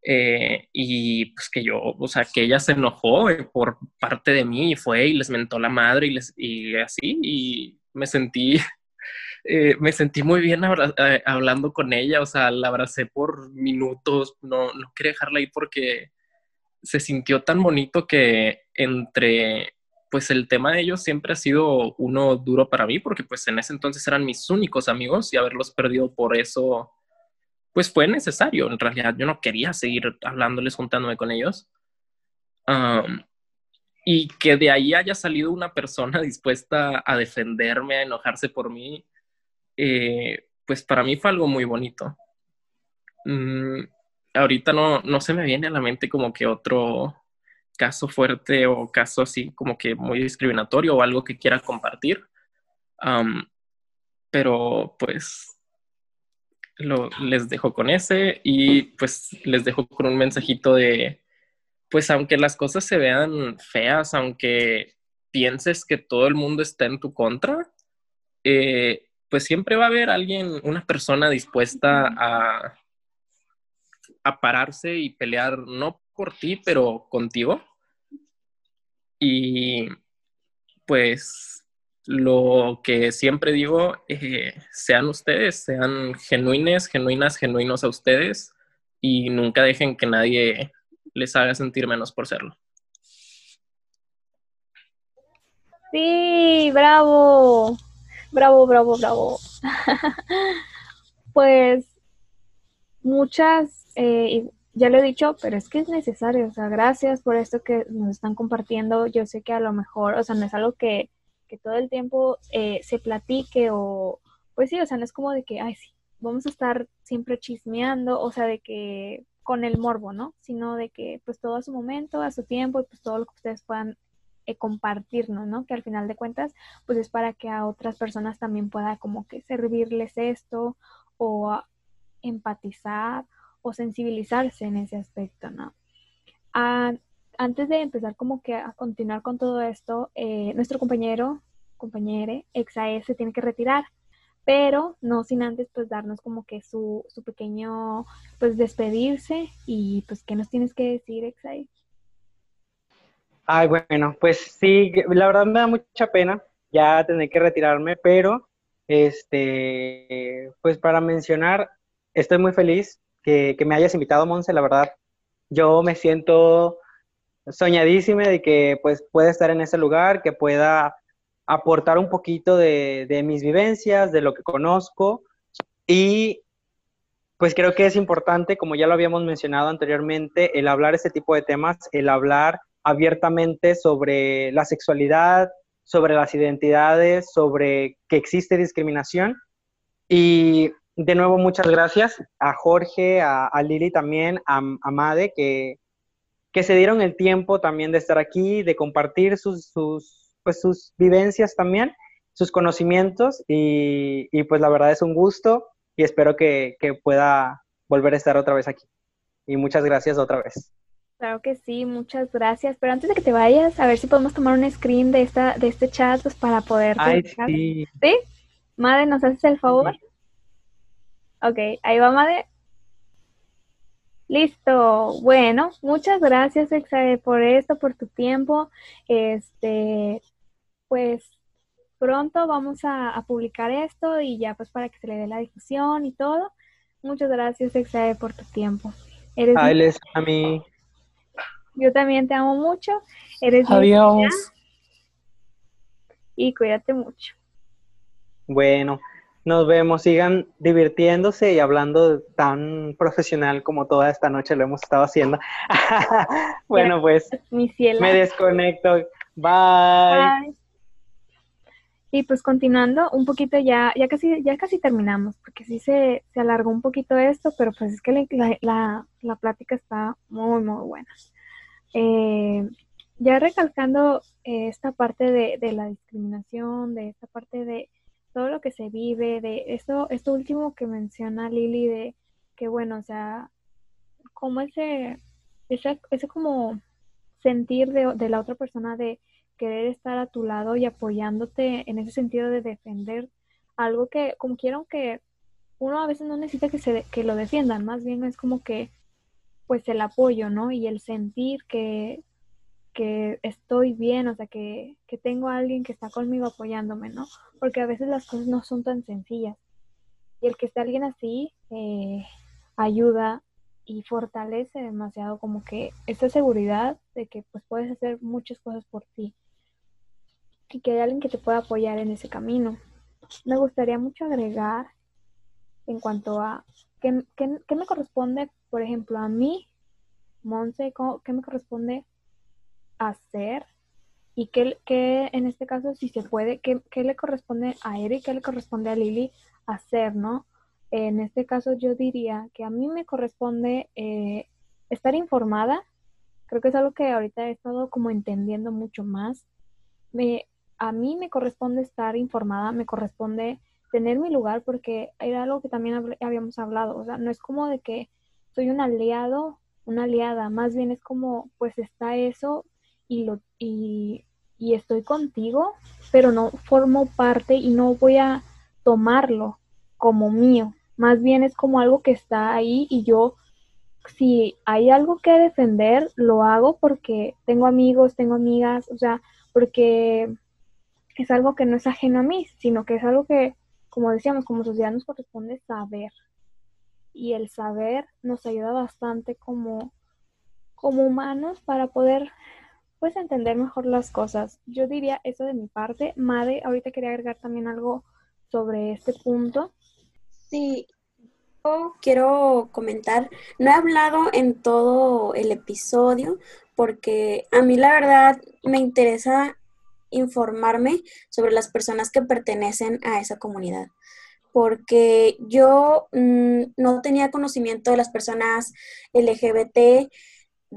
Eh, y pues que yo, o sea, que ella se enojó eh, por parte de mí y fue y les mentó la madre y, les, y así, y me sentí, me sentí muy bien hablando con ella, o sea, la abracé por minutos, no, no quería dejarla ir porque se sintió tan bonito que entre pues el tema de ellos siempre ha sido uno duro para mí, porque pues en ese entonces eran mis únicos amigos y haberlos perdido por eso, pues fue necesario. En realidad yo no quería seguir hablándoles, juntándome con ellos. y que de ahí haya salido una persona dispuesta a defenderme, a enojarse por mí, eh, pues para mí fue algo muy bonito. Mm, ahorita no, no se me viene a la mente como que otro caso fuerte o caso así como que muy discriminatorio o algo que quiera compartir. pero pues lo, les dejo con ese y pues les dejo con un mensajito de, pues aunque las cosas se vean feas, aunque pienses que todo el mundo está en tu contra, eh, pues siempre va a haber alguien, una persona dispuesta a, a pararse y pelear, no por ti, pero contigo. Y pues lo que siempre digo, eh, sean ustedes, sean genuines, genuinas, genuinos a ustedes y nunca dejen que nadie les haga sentir menos por serlo. Sí, bravo, bravo, bravo, bravo. pues muchas, eh, ya lo he dicho, pero es que es necesario, o sea, gracias por esto que nos están compartiendo. Yo sé que a lo mejor, o sea, no es algo que, que todo el tiempo eh, se platique o, pues sí, o sea, no es como de que, ay, sí, vamos a estar siempre chismeando, o sea, de que con el morbo, ¿no? Sino de que pues todo a su momento, a su tiempo y pues todo lo que ustedes puedan eh, compartirnos, ¿no? Que al final de cuentas pues es para que a otras personas también pueda como que servirles esto o empatizar o sensibilizarse en ese aspecto, ¿no? Ah, antes de empezar como que a continuar con todo esto, eh, nuestro compañero, compañere, Exae se tiene que retirar pero no sin antes pues darnos como que su, su pequeño pues despedirse y pues qué nos tienes que decir Exai. Ay, bueno, pues sí, la verdad me da mucha pena ya tener que retirarme, pero este, pues para mencionar, estoy muy feliz que, me hayas invitado, Monse, la verdad, yo me siento soñadísima de que pues pueda estar en ese lugar, que pueda aportar un poquito de, mis vivencias, de lo que conozco y pues creo que es importante, como ya lo habíamos mencionado anteriormente, el hablar este tipo de temas, el hablar abiertamente sobre la sexualidad, sobre las identidades, sobre que existe discriminación. Y de nuevo, muchas gracias a Jorge, a, Lili también, a, a Made, que, que, se dieron el tiempo también de estar aquí, de compartir sus, sus, pues sus vivencias también, sus conocimientos y, pues la verdad es un gusto y espero que, pueda volver a estar otra vez aquí. Y muchas gracias otra vez. Claro que sí, muchas gracias. Pero antes de que te vayas, a ver si podemos tomar un screen de esta de este chat pues, para poder. Ay, sí. ¿Sí? Madre, ¿nos haces el favor? Ok, ahí va, Madre. Listo. Bueno, muchas gracias, Exae, por esto, por tu tiempo. Este, pues pronto vamos a, publicar esto y ya pues para que se le dé la difusión y todo. Muchas gracias, Exae, por tu tiempo. Eres Ay, a mí. Yo también te amo mucho. Eres Adiós. Y cuídate mucho. Bueno, nos vemos. Sigan divirtiéndose y hablando tan profesional como toda esta noche lo hemos estado haciendo. bueno, pues Mi me desconecto. Bye. Bye. Y pues continuando un poquito ya, ya casi, ya casi terminamos, porque sí se, se alargó un poquito esto, pero pues es que la, la, plática está muy, muy buena. Eh, ya recalcando eh, esta parte de, de, la discriminación, de esta parte de todo lo que se vive, de esto, esto último que menciona Lili, de que bueno, o sea, como ese, ese, ese como sentir de, de la otra persona de querer estar a tu lado y apoyándote en ese sentido de defender algo que, como quiero que uno a veces no necesita que, se, que lo defiendan, más bien es como que, pues el apoyo, ¿no? Y el sentir que, que estoy bien, o sea, que, que tengo a alguien que está conmigo apoyándome, ¿no? Porque a veces las cosas no son tan sencillas. Y el que esté alguien así eh, ayuda y fortalece demasiado como que esa seguridad de que pues puedes hacer muchas cosas por ti y que hay alguien que te pueda apoyar en ese camino. Me gustaría mucho agregar en cuanto a qué, me corresponde, por ejemplo, a mí, Monse, qué me corresponde hacer y qué, en este caso, si se puede, qué, le corresponde a Eric, qué le corresponde a Lili hacer, ¿no? en este caso yo diría que a mí me corresponde eh, estar informada. Creo que es algo que ahorita he estado como entendiendo mucho más. Me, a mí me corresponde estar informada, me corresponde tener mi lugar porque era algo que también habíamos hablado. O sea, no es como de que soy un aliado, una aliada, más bien es como, pues está eso y, lo, y, y estoy contigo, pero no formo parte y no voy a tomarlo como mío. Más bien es como algo que está ahí y yo, si hay algo que defender, lo hago porque tengo amigos, tengo amigas, o sea, porque es algo que no es ajeno a mí, sino que es algo que, como decíamos, como sociedad nos corresponde saber. Y el saber nos ayuda bastante como, como humanos para poder pues entender mejor las cosas. Yo diría eso de mi parte. Made, ahorita quería agregar también algo sobre este punto. Sí, yo quiero comentar, no he hablado en todo el episodio porque a mí la verdad me interesa informarme sobre las personas que pertenecen a esa comunidad porque yo mm, no tenía conocimiento de las personas LGBT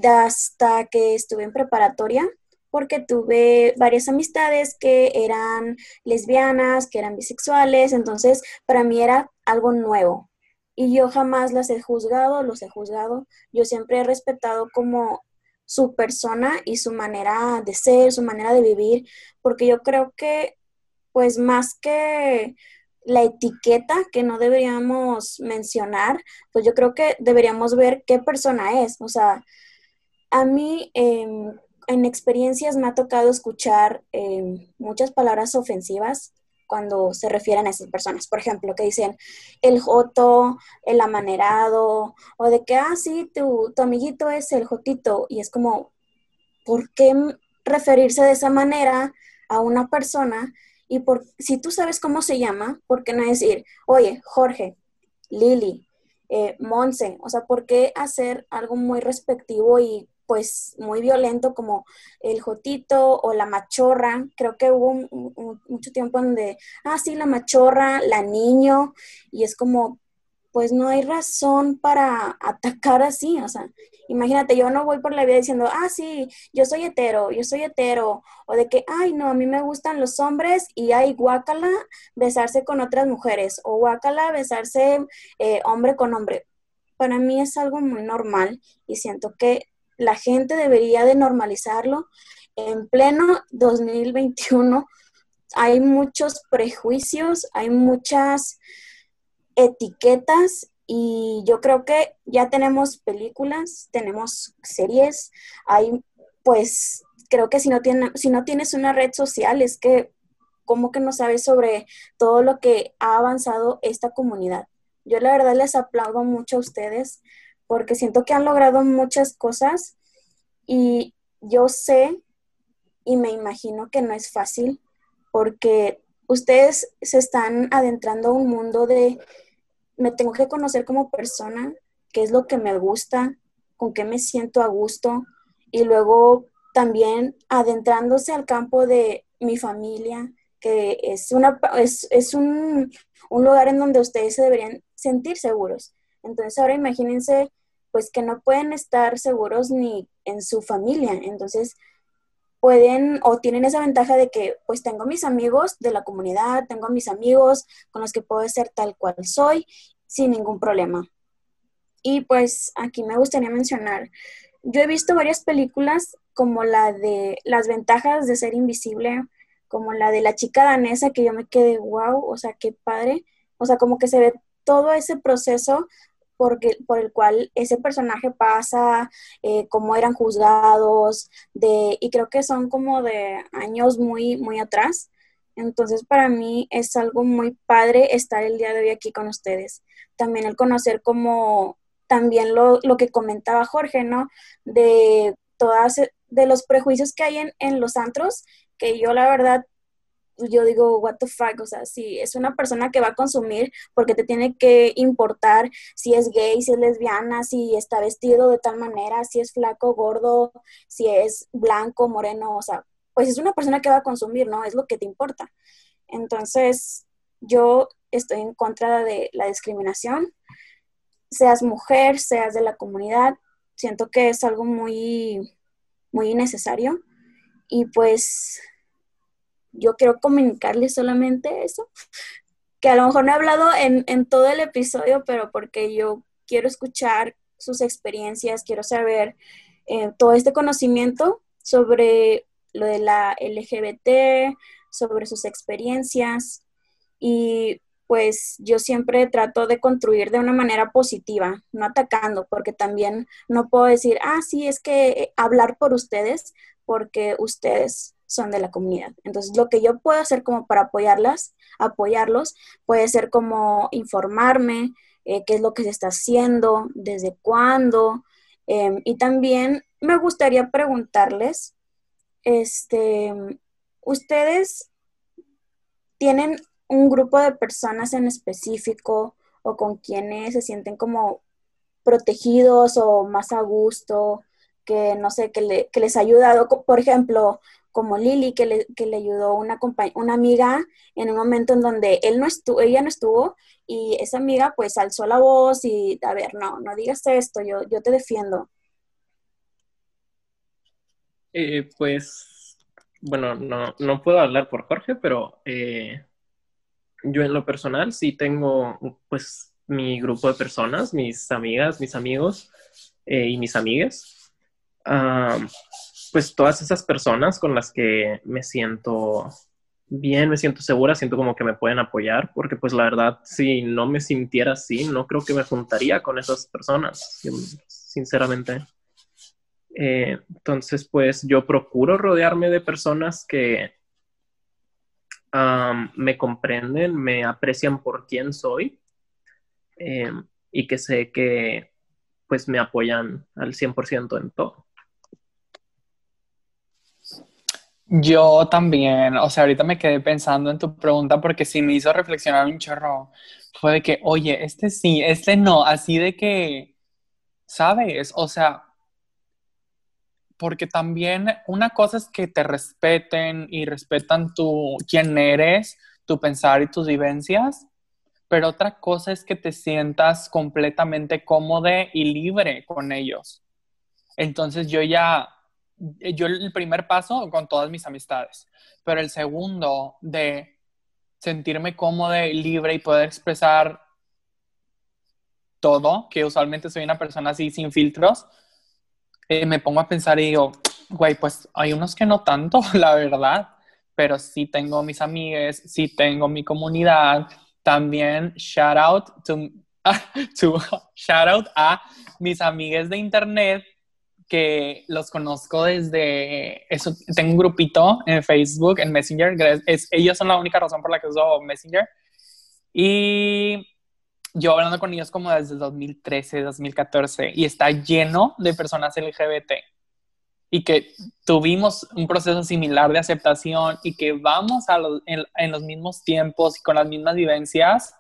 hasta que estuve en preparatoria, porque tuve varias amistades que eran lesbianas, que eran bisexuales, entonces para mí era algo nuevo. Y yo jamás las he juzgado, los he juzgado. Yo siempre he respetado como su persona y su manera de ser, su manera de vivir, porque yo creo que, pues más que la etiqueta que no deberíamos mencionar, pues yo creo que deberíamos ver qué persona es. O sea, a mí em, en experiencias me ha tocado escuchar em, muchas palabras ofensivas cuando se refieren a esas personas. Por ejemplo, que dicen el joto, el amanerado, o de que, ah, sí, tu, tu amiguito es el jotito. Y es como, ¿por qué referirse de esa manera a una persona? Y por, si tú sabes cómo se llama, ¿por qué no decir, oye, Jorge, Lili, eh, Monse? O sea, ¿por qué hacer algo muy respectivo y pues muy violento como el jotito o la machorra. Creo que hubo mucho tiempo donde, ah, sí, la machorra, la niño, y es como, pues no hay razón para atacar así, o sea, imagínate, yo no voy por la vida diciendo, ah, sí, yo soy hetero, yo soy hetero, o de que, ay, no, a mí me gustan los hombres y hay guácala besarse con otras mujeres, o guácala besarse eh, hombre con hombre. Para mí es algo muy normal y siento que la gente debería de normalizarlo. En pleno 2021 hay muchos prejuicios, hay muchas etiquetas y yo creo que ya tenemos películas, tenemos series, hay pues creo que si no, si no tienes una red social es que como que no sabes sobre todo lo que ha avanzado esta comunidad. Yo la verdad les aplaudo mucho a ustedes porque siento que han logrado muchas cosas y yo sé y me imagino que no es fácil porque ustedes se están adentrando a un mundo de me tengo que conocer como persona, qué es lo que me gusta, con qué me siento a gusto y luego también adentrándose al campo de mi familia, que es, una, es, es un, un lugar en donde ustedes se deberían sentir seguros. Entonces ahora imagínense pues que no pueden estar seguros ni en su familia. Entonces, pueden o tienen esa ventaja de que pues tengo mis amigos de la comunidad, tengo mis amigos con los que puedo ser tal cual soy sin ningún problema. Y pues aquí me gustaría mencionar, yo he visto varias películas como la de las ventajas de ser invisible, como la de la chica danesa que yo me quedé, wow, o sea, qué padre, o sea, como que se ve todo ese proceso porque, por el cual ese personaje pasa, eh, cómo eran juzgados, de, y creo que son como de años muy, muy atrás. Entonces, para mí es algo muy padre estar el día de hoy aquí con ustedes. También el conocer como, también lo, lo que comentaba Jorge, ¿no? De todas, de los prejuicios que hay en, en los antros, que yo la verdad yo digo, what the fuck, o sea, si es una persona que va a consumir porque te tiene que importar si es gay, si es lesbiana, si está vestido de tal manera, si es flaco, gordo, si es blanco, moreno, o sea, pues es una persona que va a consumir, ¿no? Es lo que te importa. Entonces, yo estoy en contra de la discriminación, seas mujer, seas de la comunidad, siento que es algo muy, muy innecesario y pues yo quiero comunicarles solamente eso, que a lo mejor no he hablado en, en todo el episodio, pero porque yo quiero escuchar sus experiencias, quiero saber eh, todo este conocimiento sobre lo de la LGBT, sobre sus experiencias. Y pues yo siempre trato de construir de una manera positiva, no atacando, porque también no puedo decir, ah, sí, es que hablar por ustedes, porque ustedes son de la comunidad. Entonces, lo que yo puedo hacer como para apoyarlas, apoyarlos, puede ser como informarme, eh, qué es lo que se está haciendo, desde cuándo. Em, y también me gustaría preguntarles, este, ¿ustedes tienen un grupo de personas en específico o con quienes se sienten como protegidos o más a gusto, que no sé, que, que les ha ayudado, por ejemplo, como Lili, que le, que le ayudó una, una amiga en un momento en donde él no estuvo, ella no estuvo, y esa amiga pues alzó la voz y, a ver, no, no digas esto, yo, yo te defiendo. Eh, pues, bueno, no, no, puedo hablar por Jorge, pero eh, yo en lo personal sí tengo pues mi grupo de personas, mis amigas, mis amigos eh, y mis amigas pues todas esas personas con las que me siento bien, me siento segura, siento como que me pueden apoyar, porque pues la verdad, si no me sintiera así, no creo que me juntaría con esas personas, sinceramente. Eh, entonces, pues yo procuro rodearme de personas que me comprenden, me aprecian por quién soy eh, y que sé que pues me apoyan al 100% en todo. Yo también, o sea, ahorita me quedé pensando en tu pregunta porque sí me hizo reflexionar un chorro. Fue de que, oye, este sí, este no, así de que, ¿sabes? O sea, porque también una cosa es que te respeten y respetan tu, quién eres, tu pensar y tus vivencias, pero otra cosa es que te sientas completamente cómodo y libre con ellos. Entonces yo ya yo el primer paso con todas mis amistades, pero el segundo de sentirme cómodo y libre y poder expresar todo, que usualmente soy una persona así sin filtros, eh, me pongo a pensar y digo, güey, pues hay unos que no tanto, la verdad, pero sí tengo mis amigues, sí tengo mi comunidad. También shout out to, to shout out a mis amigues de internet que los conozco desde, eso, tengo un grupito en Facebook, en Messenger, es, ellos son la única razón por la que uso Messenger. Y yo hablando con ellos como desde 2013, 2014, y está lleno de personas LGBT. Y que tuvimos un proceso similar de aceptación y que vamos a en, los mismos tiempos y con las mismas vivencias.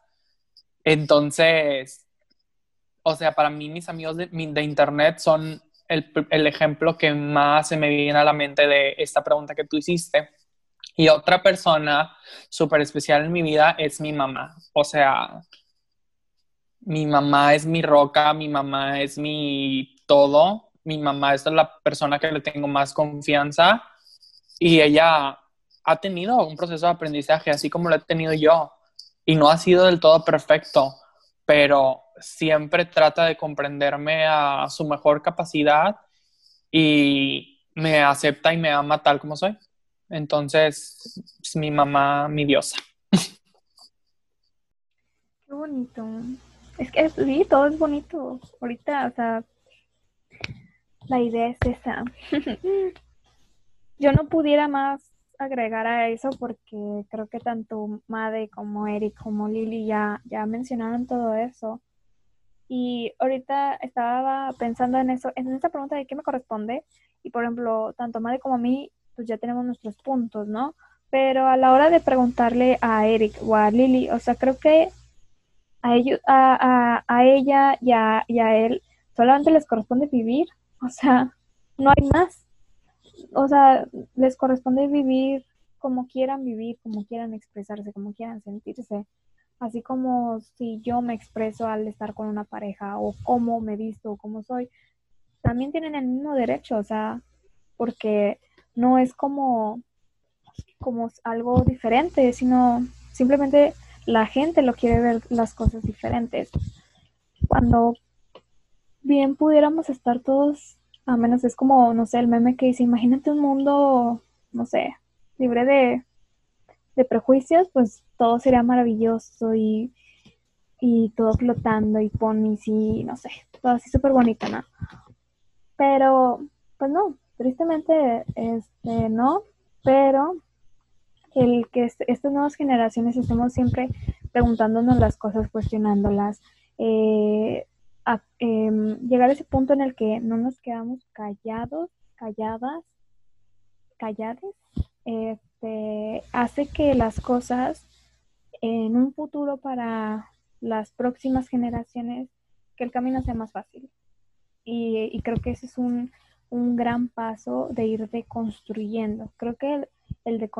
Entonces, o sea, para mí mis amigos de, de internet son el, ejemplo que más se me viene a la mente de esta pregunta que tú hiciste. Y otra persona súper especial en mi vida es mi mamá. O sea, mi mamá es mi roca, mi mamá es mi todo. Mi mamá es la persona que le tengo más confianza y ella ha tenido un proceso de aprendizaje así como lo he tenido yo y no ha sido del todo perfecto, pero siempre trata de comprenderme a su mejor capacidad y me acepta y me ama tal como soy. Entonces, es mi mamá, mi diosa. Qué bonito. Es que sí, todo es bonito. Ahorita, o sea, la idea es esa. Yo no pudiera más agregar a eso porque creo que tanto Made como Eric como Lili ya, ya mencionaron todo eso. Y ahorita estaba pensando en eso, en esta pregunta de qué me corresponde. Y por ejemplo, tanto Made como a mí, pues ya tenemos nuestros puntos, ¿no? Pero a la hora de preguntarle a Eric o a Lili, o sea, creo que a, ellos, a, a, ella y a, y a él solamente les corresponde vivir, o sea, no hay más. O sea, les corresponde vivir como quieran vivir, como quieran expresarse, como quieran sentirse. Así como si yo me expreso al estar con una pareja o cómo me visto o cómo soy, también tienen el mismo derecho, o sea, porque no es como, como algo diferente, sino simplemente la gente lo quiere ver las cosas diferentes. Cuando bien pudiéramos estar todos, a menos es como, no sé, el meme que dice, imagínate un mundo, no sé, libre de, de prejuicios, pues todo sería maravilloso y, y todo flotando y ponis y no sé, todo así súper bonito, ¿no? Pero, pues no, tristemente, este, no, pero el que estas nuevas generaciones estemos siempre preguntándonos las cosas, cuestionándolas, eh, em, llegar a ese punto en el que no nos quedamos callados, calladas, callades, este, hace que las cosas en un futuro para las próximas generaciones, que el camino sea más fácil. Y, creo que ese es un, gran paso de ir deconstruyendo. Creo que el, de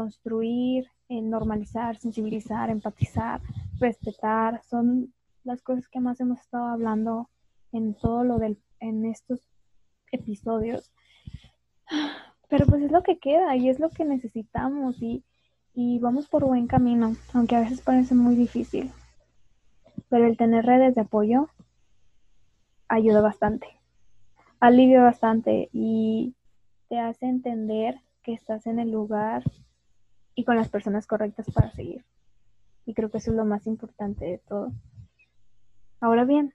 el normalizar, sensibilizar, empatizar, respetar, son las cosas que más hemos estado hablando en todo lo del, en estos episodios. Pero pues es lo que queda y es lo que necesitamos y, y vamos por buen camino, aunque a veces parece muy difícil. Pero el tener redes de apoyo ayuda bastante alivia bastante y te hace entender que estás en el lugar y con las personas correctas para seguir. Y creo que eso es lo más importante de todo. Ahora bien,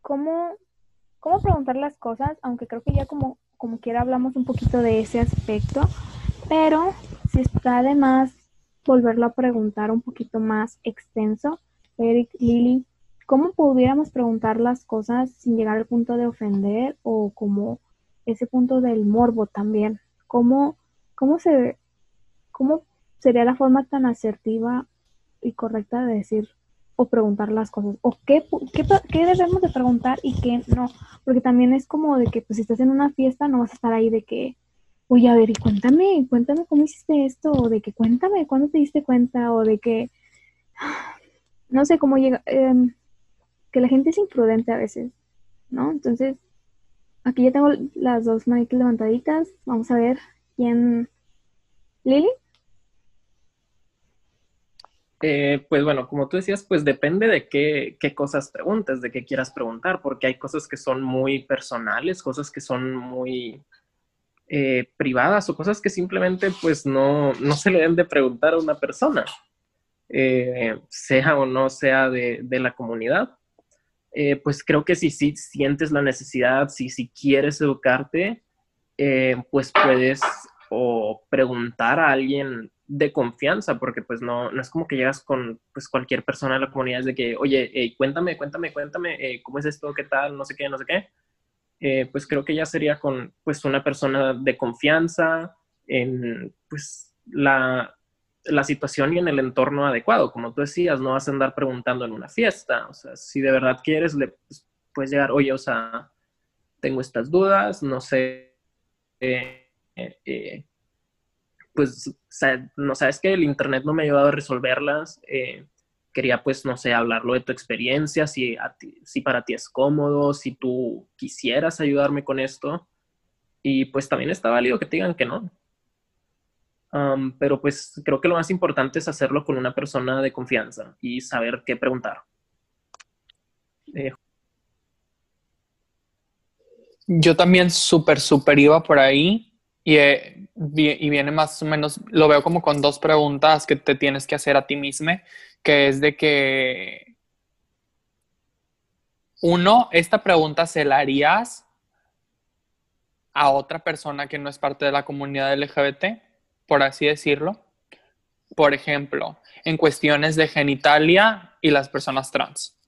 ¿cómo, cómo preguntar las cosas? Aunque creo que ya como, como quiera hablamos un poquito de ese aspecto, pero si está de más volverlo a preguntar un poquito más extenso, Eric, Lili, ¿Cómo pudiéramos preguntar las cosas sin llegar al punto de ofender o como ese punto del morbo también? ¿Cómo, cómo, se, cómo sería la forma tan asertiva y correcta de decir o preguntar las cosas? ¿O qué, qué, debemos de preguntar y qué no? Porque también es como de que pues si estás en una fiesta no vas a estar ahí de que, oye, a ver, y cuéntame, cuéntame cómo hiciste esto, o de que cuéntame cuándo te diste cuenta, o de que, no sé cómo llega. Em, que la gente es imprudente a veces, ¿no? Entonces, aquí ya tengo las dos manitas levantaditas. Vamos a ver quién. ¿Lili? Eh, pues bueno, como tú decías, pues depende de qué, cosas preguntes, de qué quieras preguntar, porque hay cosas que son muy personales, cosas que son muy eh, privadas o cosas que simplemente pues no, no, se le deben de preguntar a una persona, eh, sea o no sea de, la comunidad. Pues creo que si, si sientes la necesidad, si, si quieres educarte, pues puedes o preguntar a alguien de confianza, porque pues no, no es como que llegas con pues cualquier persona de la comunidad, es de que, oye, cuéntame, cuéntame, cuéntame, eh, ¿cómo es esto? ¿Qué tal? No sé qué, no sé qué. pues creo que ya sería con pues una persona de confianza en pues la, la situación y en el entorno adecuado. Como tú decías, no vas a andar preguntando en una fiesta. O sea, si de verdad quieres, le pues, puedes llegar, oye, o sea, tengo estas dudas, no sé, eh, eh, pues, no sabes que el Internet no me ha ayudado a resolverlas. Eh, quería, pues, no sé, hablarlo de tu experiencia, si, si para ti es cómodo, si tú quisieras ayudarme con esto. Y pues también está válido que te digan que no pero pues creo que lo más importante es hacerlo con una persona de confianza y saber qué preguntar. Eh, Yo también súper, súper iba por ahí y, eh, y, viene más o menos, lo veo como con dos preguntas que te tienes que hacer a ti mismo, que es de que, uno, esta pregunta se la harías a otra persona que no es parte de la comunidad LGBT por así decirlo. Por ejemplo, en cuestiones de genitalia y las personas trans.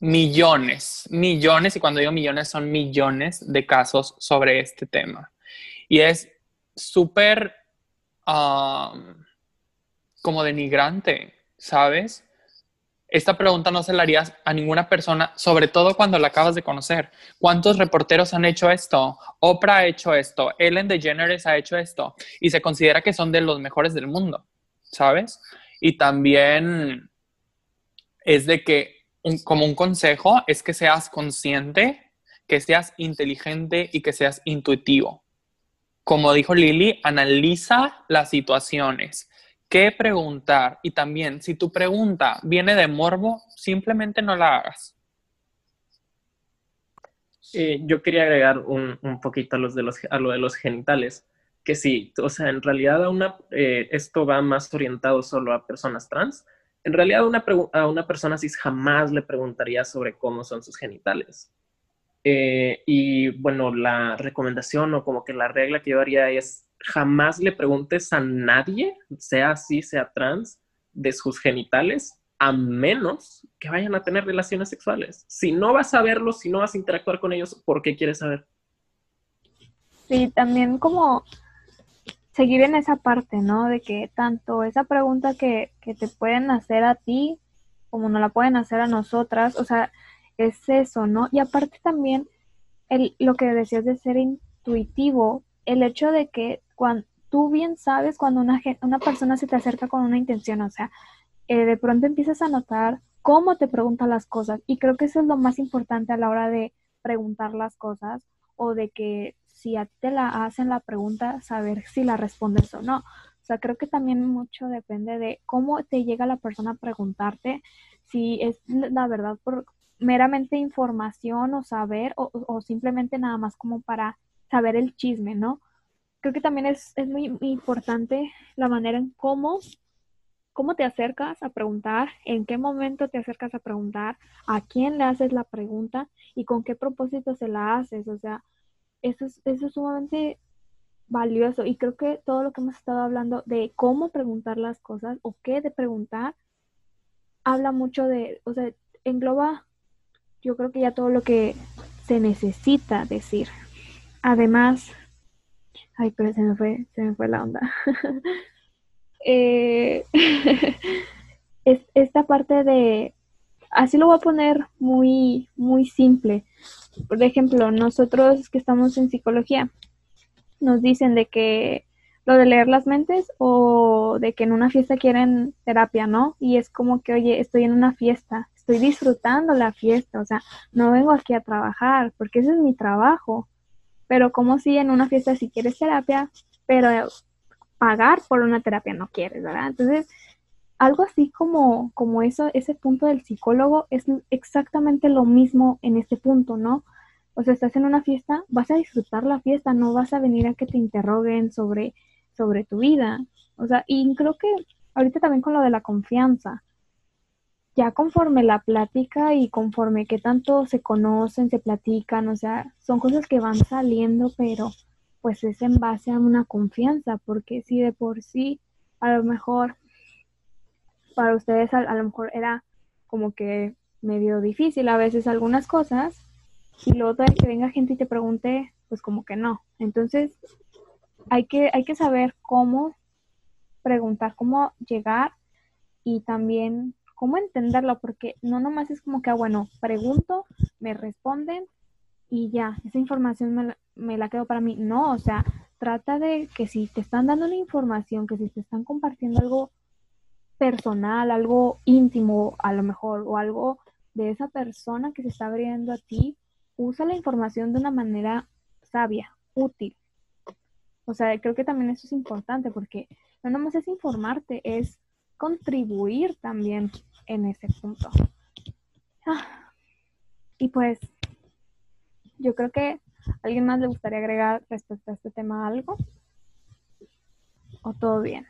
Millones, millones, y cuando digo millones son millones de casos sobre este tema. Y es súper um, como denigrante, ¿sabes? esta pregunta no se la harías a ninguna persona, sobre todo cuando la acabas de conocer. ¿Cuántos reporteros han hecho esto? Oprah ha hecho esto, Ellen DeGeneres ha hecho esto, y se considera que son de los mejores del mundo, ¿sabes? Y también es de que, como un consejo, es que seas consciente, que seas inteligente y que seas intuitivo. Como dijo Lili, analiza las situaciones, qué preguntar y también si tu pregunta viene de morbo, simplemente no la hagas. Eh, yo quería agregar un, poquito a, los de los, a lo de los genitales, que sí, o sea, en realidad una, eh, esto va más orientado solo a personas trans. En realidad una a una persona cis jamás le preguntaría sobre cómo son sus genitales. Eh, y bueno, la recomendación o como que la regla que yo haría es jamás le preguntes a nadie, sea así, sea trans, de sus genitales, a menos que vayan a tener relaciones sexuales. Si no vas a verlos, si no vas a interactuar con ellos, ¿por qué quieres saber? Sí, también como seguir en esa parte, ¿no? De que tanto esa pregunta que, que te pueden hacer a ti como no la pueden hacer a nosotras, o sea, es eso, ¿no? Y aparte también el, lo que decías de ser intuitivo, el hecho de que cuando tú bien sabes cuando una, una persona se te acerca con una intención, o sea, eh, de pronto empiezas a notar cómo te pregunta las cosas y creo que eso es lo más importante a la hora de preguntar las cosas o de que si a ti te la hacen la pregunta, saber si la respondes o no. O sea, creo que también mucho depende de cómo te llega la persona a preguntarte si es la verdad por meramente información o saber o, simplemente nada más como para saber el chisme, ¿no? Creo que también es, es muy importante la manera en cómo cómo te acercas a preguntar, en qué momento te acercas a preguntar, a quién le haces la pregunta y con qué propósito se la haces. O sea, eso es, eso es sumamente valioso y creo que todo lo que hemos estado hablando de cómo preguntar las cosas o qué de preguntar, habla mucho de, o sea, engloba yo creo que ya todo lo que se necesita decir. Además, ay, pero se me fue, se me fue la onda. eh, es, esta parte de, así lo voy a poner muy, muy simple. Por ejemplo, nosotros que estamos en psicología, nos dicen de que lo de leer las mentes o de que en una fiesta quieren terapia, ¿no? Y es como que, oye, estoy en una fiesta, estoy disfrutando la fiesta, o sea, no vengo aquí a trabajar, porque ese es mi trabajo. Pero como si en una fiesta si quieres terapia, pero pagar por una terapia no quieres, ¿verdad? Entonces, algo así como, como eso, ese punto del psicólogo es exactamente lo mismo en este punto, ¿no? O sea, estás en una fiesta, vas a disfrutar la fiesta, no vas a venir a que te interroguen sobre, sobre tu vida. O sea, y creo que ahorita también con lo de la confianza, ya conforme la plática y conforme que tanto se conocen, se platican, o sea, son cosas que van saliendo, pero pues es en base a una confianza, porque si de por sí a lo mejor para ustedes a, lo mejor era como que medio difícil a veces algunas cosas, y luego que venga gente y te pregunte, pues como que no. Entonces, hay que, hay que saber cómo preguntar, cómo llegar y también cómo entenderlo, porque no nomás es como que, ah, bueno, pregunto, me responden y ya, esa información me la, me la quedo para mí. No, o sea, trata de que si te están dando una información, que si te están compartiendo algo personal, algo íntimo a lo mejor, o algo de esa persona que se está abriendo a ti, usa la información de una manera sabia, útil. O sea, creo que también eso es importante porque no nomás es informarte, es contribuir también en ese punto. Ah, y pues, yo creo que ¿Alguien más le gustaría agregar respecto a este tema algo? ¿O todo bien?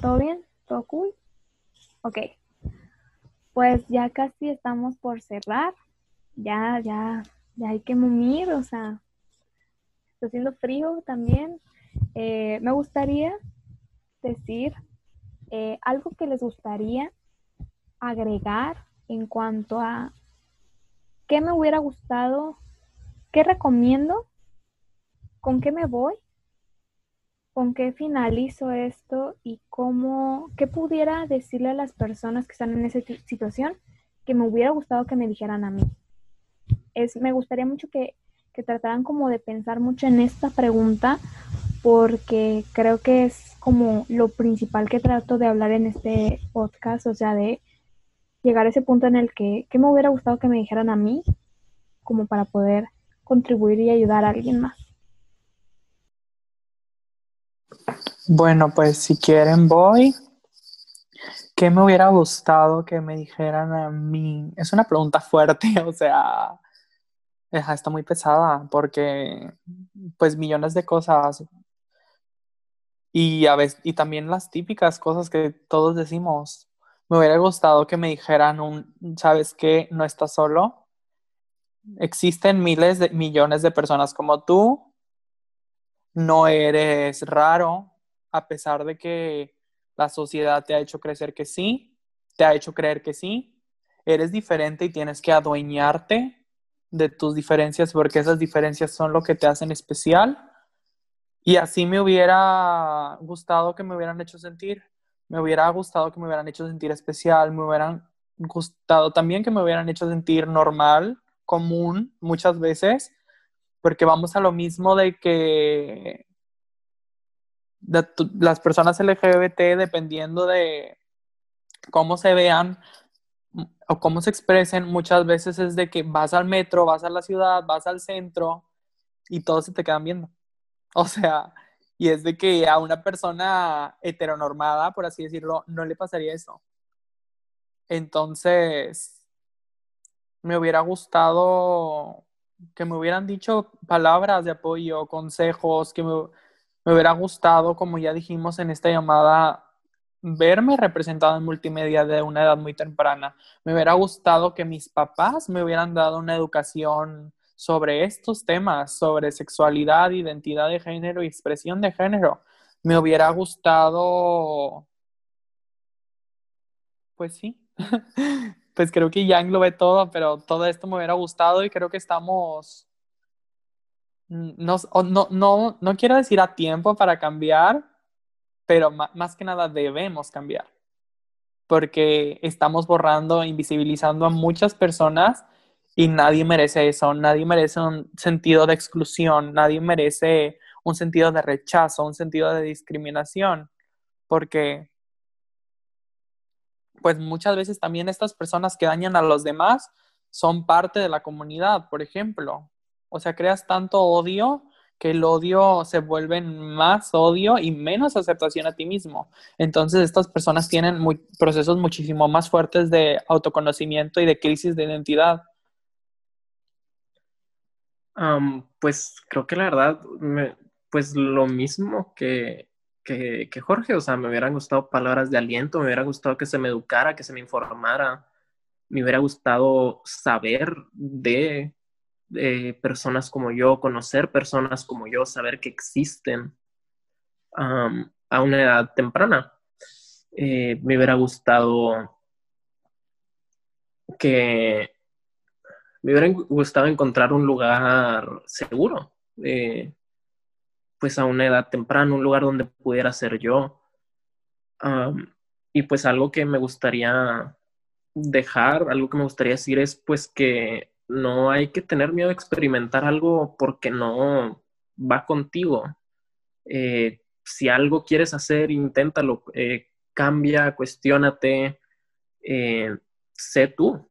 ¿Todo bien? ¿Todo cool? Ok. Pues ya casi estamos por cerrar. Ya, ya, ya hay que mumir, o sea, está haciendo frío también. Eh, me gustaría decir eh, algo que les gustaría agregar en cuanto a ¿Qué me hubiera gustado? ¿Qué recomiendo? ¿Con qué me voy? ¿Con qué finalizo esto? ¿Y cómo, qué pudiera decirle a las personas que están en esa situación que me hubiera gustado que me dijeran a mí? Es, me gustaría mucho que, que trataran como de pensar mucho en esta pregunta porque creo que es como lo principal que trato de hablar en este podcast, o sea, de llegar a ese punto en el que, que me hubiera gustado que me dijeran a mí, como para poder contribuir y ayudar a alguien más. Bueno, pues si quieren voy. ¿Qué me hubiera gustado que me dijeran a mí? Es una pregunta fuerte, o sea, está muy pesada porque pues millones de cosas y a veces y también las típicas cosas que todos decimos. Me hubiera gustado que me dijeran un, ¿sabes qué? No estás solo. Existen miles de millones de personas como tú. No eres raro, a pesar de que la sociedad te ha hecho crecer que sí, te ha hecho creer que sí. Eres diferente y tienes que adueñarte de tus diferencias porque esas diferencias son lo que te hacen especial. Y así me hubiera gustado que me hubieran hecho sentir. Me hubiera gustado que me hubieran hecho sentir especial, me hubieran gustado también que me hubieran hecho sentir normal, común muchas veces, porque vamos a lo mismo de que las personas LGBT, dependiendo de cómo se vean o cómo se expresen, muchas veces es de que vas al metro, vas a la ciudad, vas al centro y todos se te quedan viendo. O sea, y es de que a una persona heteronormada, por así decirlo, no le pasaría eso. Entonces, me hubiera gustado que me hubieran dicho palabras de apoyo, consejos, que me, me hubiera gustado, como ya dijimos en esta llamada, verme representado en multimedia de una edad muy temprana. Me hubiera gustado que mis papás me hubieran dado una educación sobre estos temas, sobre sexualidad, identidad de género y expresión de género. Me hubiera gustado, pues sí, pues creo que ya englobé todo, pero todo esto me hubiera gustado y creo que estamos, no, no, no, no quiero decir a tiempo para cambiar, pero más que nada debemos cambiar, porque estamos borrando, invisibilizando a muchas personas y nadie merece eso, nadie merece un sentido de exclusión, nadie merece un sentido de rechazo, un sentido de discriminación, porque pues muchas veces también estas personas que dañan a los demás son parte de la comunidad, por ejemplo. O sea, creas tanto odio que el odio se vuelve más odio y menos aceptación a ti mismo. Entonces estas personas tienen procesos muchísimo más fuertes de autoconocimiento y de crisis de identidad pues creo que la verdad, pues lo mismo que, que, Jorge, o sea, me hubieran gustado palabras de aliento, me hubiera gustado que se me educara, que se me informara, me hubiera gustado saber de, personas como yo, conocer personas como yo, saber que existen a una edad temprana. Eh, me hubiera gustado que me hubiera gustado encontrar un lugar seguro, eh, pues a una edad temprana, un lugar donde pudiera ser yo. y pues algo que me gustaría dejar, algo que me gustaría decir es pues que no hay que tener miedo de experimentar algo porque no va contigo. Eh, si algo quieres hacer, inténtalo, eh, cambia, cuestiónate, sé tú.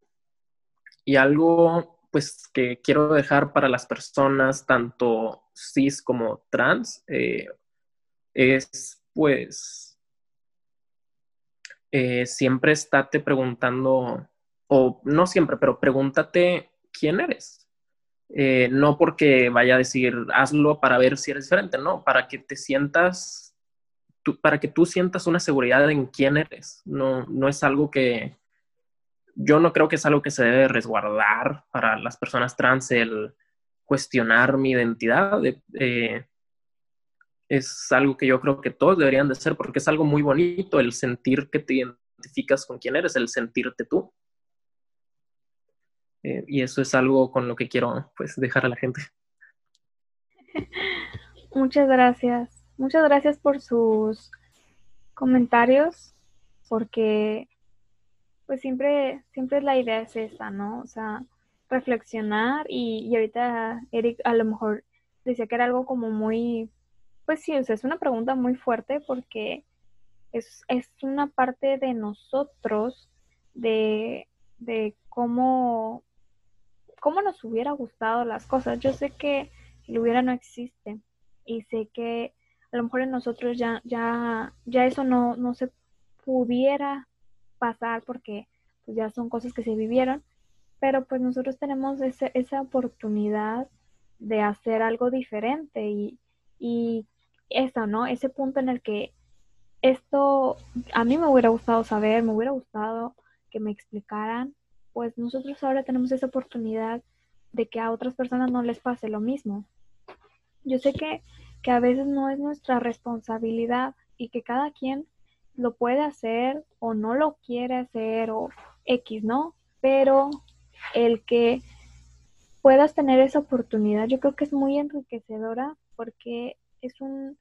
Y algo pues que quiero dejar para las personas, tanto cis como trans, eh, es pues eh, siempre estate preguntando, o no siempre, pero pregúntate quién eres. Eh, no porque vaya a decir hazlo para ver si eres diferente, no, para que te sientas, para que tú sientas una seguridad en quién eres. No, no es algo que, yo no creo que es algo que se debe resguardar para las personas trans el cuestionar mi identidad. Eh, es algo que yo creo que todos deberían de hacer porque es algo muy bonito el sentir que te identificas con quién eres, el sentirte tú. Eh, y eso es algo con lo que quiero pues dejar a la gente. Muchas gracias. Muchas gracias por sus comentarios, porque pues siempre, siempre la idea es esa, ¿no? O sea, reflexionar y, y ahorita Eric a lo mejor decía que era algo como muy, pues sí, es una pregunta muy fuerte porque es, es una parte de nosotros, de, de cómo, cómo nos hubiera gustado las cosas. Yo sé que el hubiera no existe y sé que a lo mejor en nosotros ya, ya, ya eso no, no se pudiera pasar porque pues, ya son cosas que se vivieron, pero pues nosotros tenemos ese, esa oportunidad de hacer algo diferente y, y eso, ¿no? Ese punto en el que esto a mí me hubiera gustado saber, me hubiera gustado que me explicaran, pues nosotros ahora tenemos esa oportunidad de que a otras personas no les pase lo mismo. Yo sé que, que a veces no es nuestra responsabilidad y que cada quien lo puede hacer o no lo quiere hacer o X, ¿no? Pero el que puedas tener esa oportunidad, yo creo que es muy enriquecedora porque es un,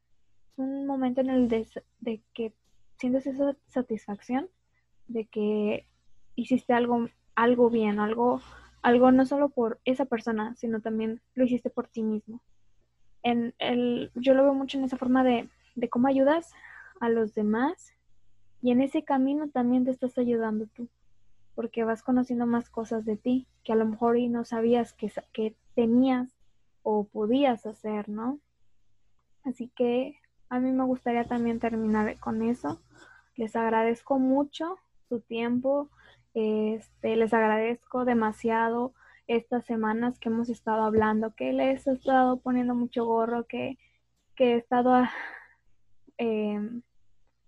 un momento en el de, que sientes esa satisfacción de que hiciste algo, algo bien, algo, algo no solo por esa persona, sino también lo hiciste por ti mismo. En el, yo lo veo mucho en esa forma de, de cómo ayudas a los demás y en ese camino también te estás ayudando tú, porque vas conociendo más cosas de ti que a lo mejor y no sabías que, que tenías o podías hacer, ¿no? Así que a mí me gustaría también terminar con eso. Les agradezco mucho su tiempo, este, les agradezco demasiado estas semanas que hemos estado hablando, que les he estado poniendo mucho gorro, que, que he estado eh,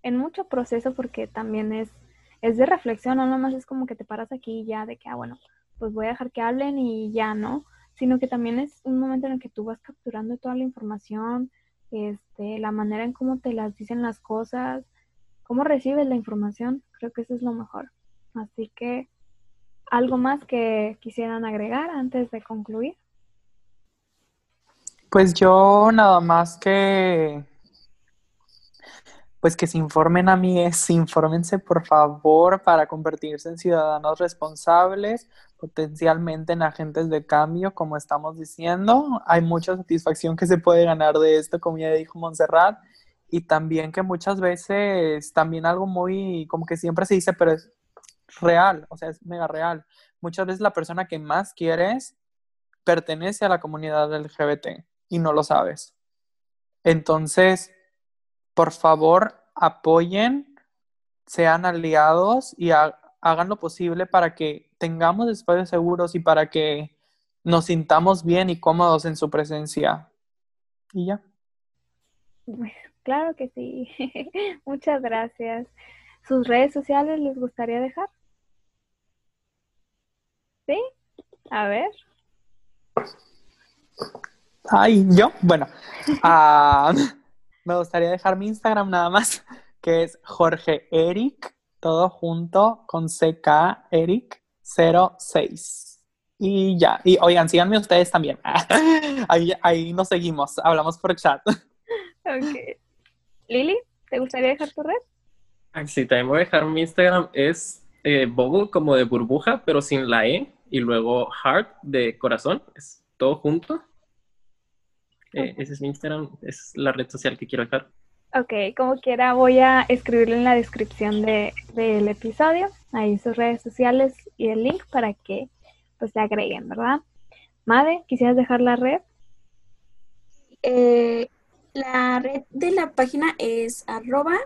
en mucho proceso porque también es, es de reflexión, no nomás es como que te paras aquí y ya de que, ah, bueno, pues voy a dejar que hablen y ya, ¿no? Sino que también es un momento en el que tú vas capturando toda la información, este, la manera en cómo te las dicen las cosas, cómo recibes la información, creo que eso es lo mejor. Así que, ¿algo más que quisieran agregar antes de concluir? Pues yo nada más que pues que se informen a mí es, infórmense por favor para convertirse en ciudadanos responsables, potencialmente en agentes de cambio, como estamos diciendo. Hay mucha satisfacción que se puede ganar de esto, como ya dijo Montserrat, y también que muchas veces, también algo muy, como que siempre se dice, pero es real, o sea, es mega real. Muchas veces la persona que más quieres pertenece a la comunidad LGBT y no lo sabes. Entonces, por favor, apoyen, sean aliados y hagan lo posible para que tengamos espacios seguros y para que nos sintamos bien y cómodos en su presencia. Y ya. Claro que sí. Muchas gracias. ¿Sus redes sociales les gustaría dejar? ¿Sí? A ver. Ay, yo, bueno. Uh, me gustaría dejar mi Instagram nada más, que es Jorge Eric, todo junto con CK Eric 06. Y ya, y oigan, síganme ustedes también. ahí, ahí nos seguimos, hablamos por chat. Ok. Lili, ¿te gustaría dejar tu red? Sí, también voy a dejar mi Instagram, es eh, Bubble como de burbuja, pero sin la E, y luego Heart de corazón, es todo junto. Eh, ese es mi Instagram, es la red social que quiero dejar. Ok, como quiera voy a escribirle en la descripción de, del episodio, ahí sus redes sociales y el link para que pues se agreguen, ¿verdad? Made, ¿quisieras dejar la red? Eh, la red de la página es arroba,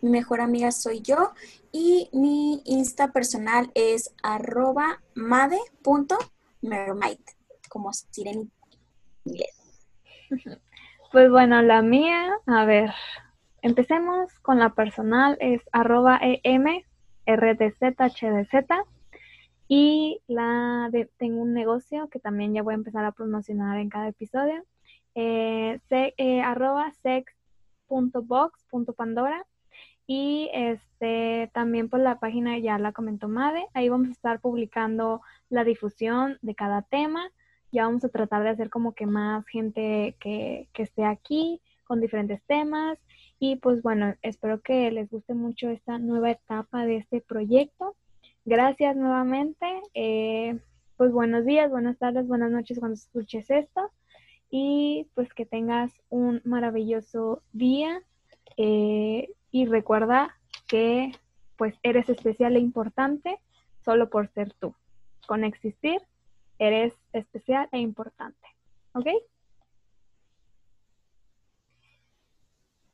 mi mejor amiga soy yo y mi Insta personal es arroba made.mermaid, como sirenita en inglés. Pues bueno, la mía, a ver, empecemos con la personal, es arroba em rdzhdz y la de, tengo un negocio que también ya voy a empezar a promocionar en cada episodio, eh, eh arroba sex.box.pandora y este también por la página ya la comentó Made, ahí vamos a estar publicando la difusión de cada tema ya vamos a tratar de hacer como que más gente que, esté aquí con diferentes temas. Y pues bueno, espero que les guste mucho esta nueva etapa de este proyecto. Gracias nuevamente. Eh, pues buenos días, buenas tardes, buenas noches cuando escuches esto. y pues que tengas un maravilloso día eh, y recuerda que pues eres especial e importante solo por ser tú. Con existir, eres especial e importante. ¿Ok?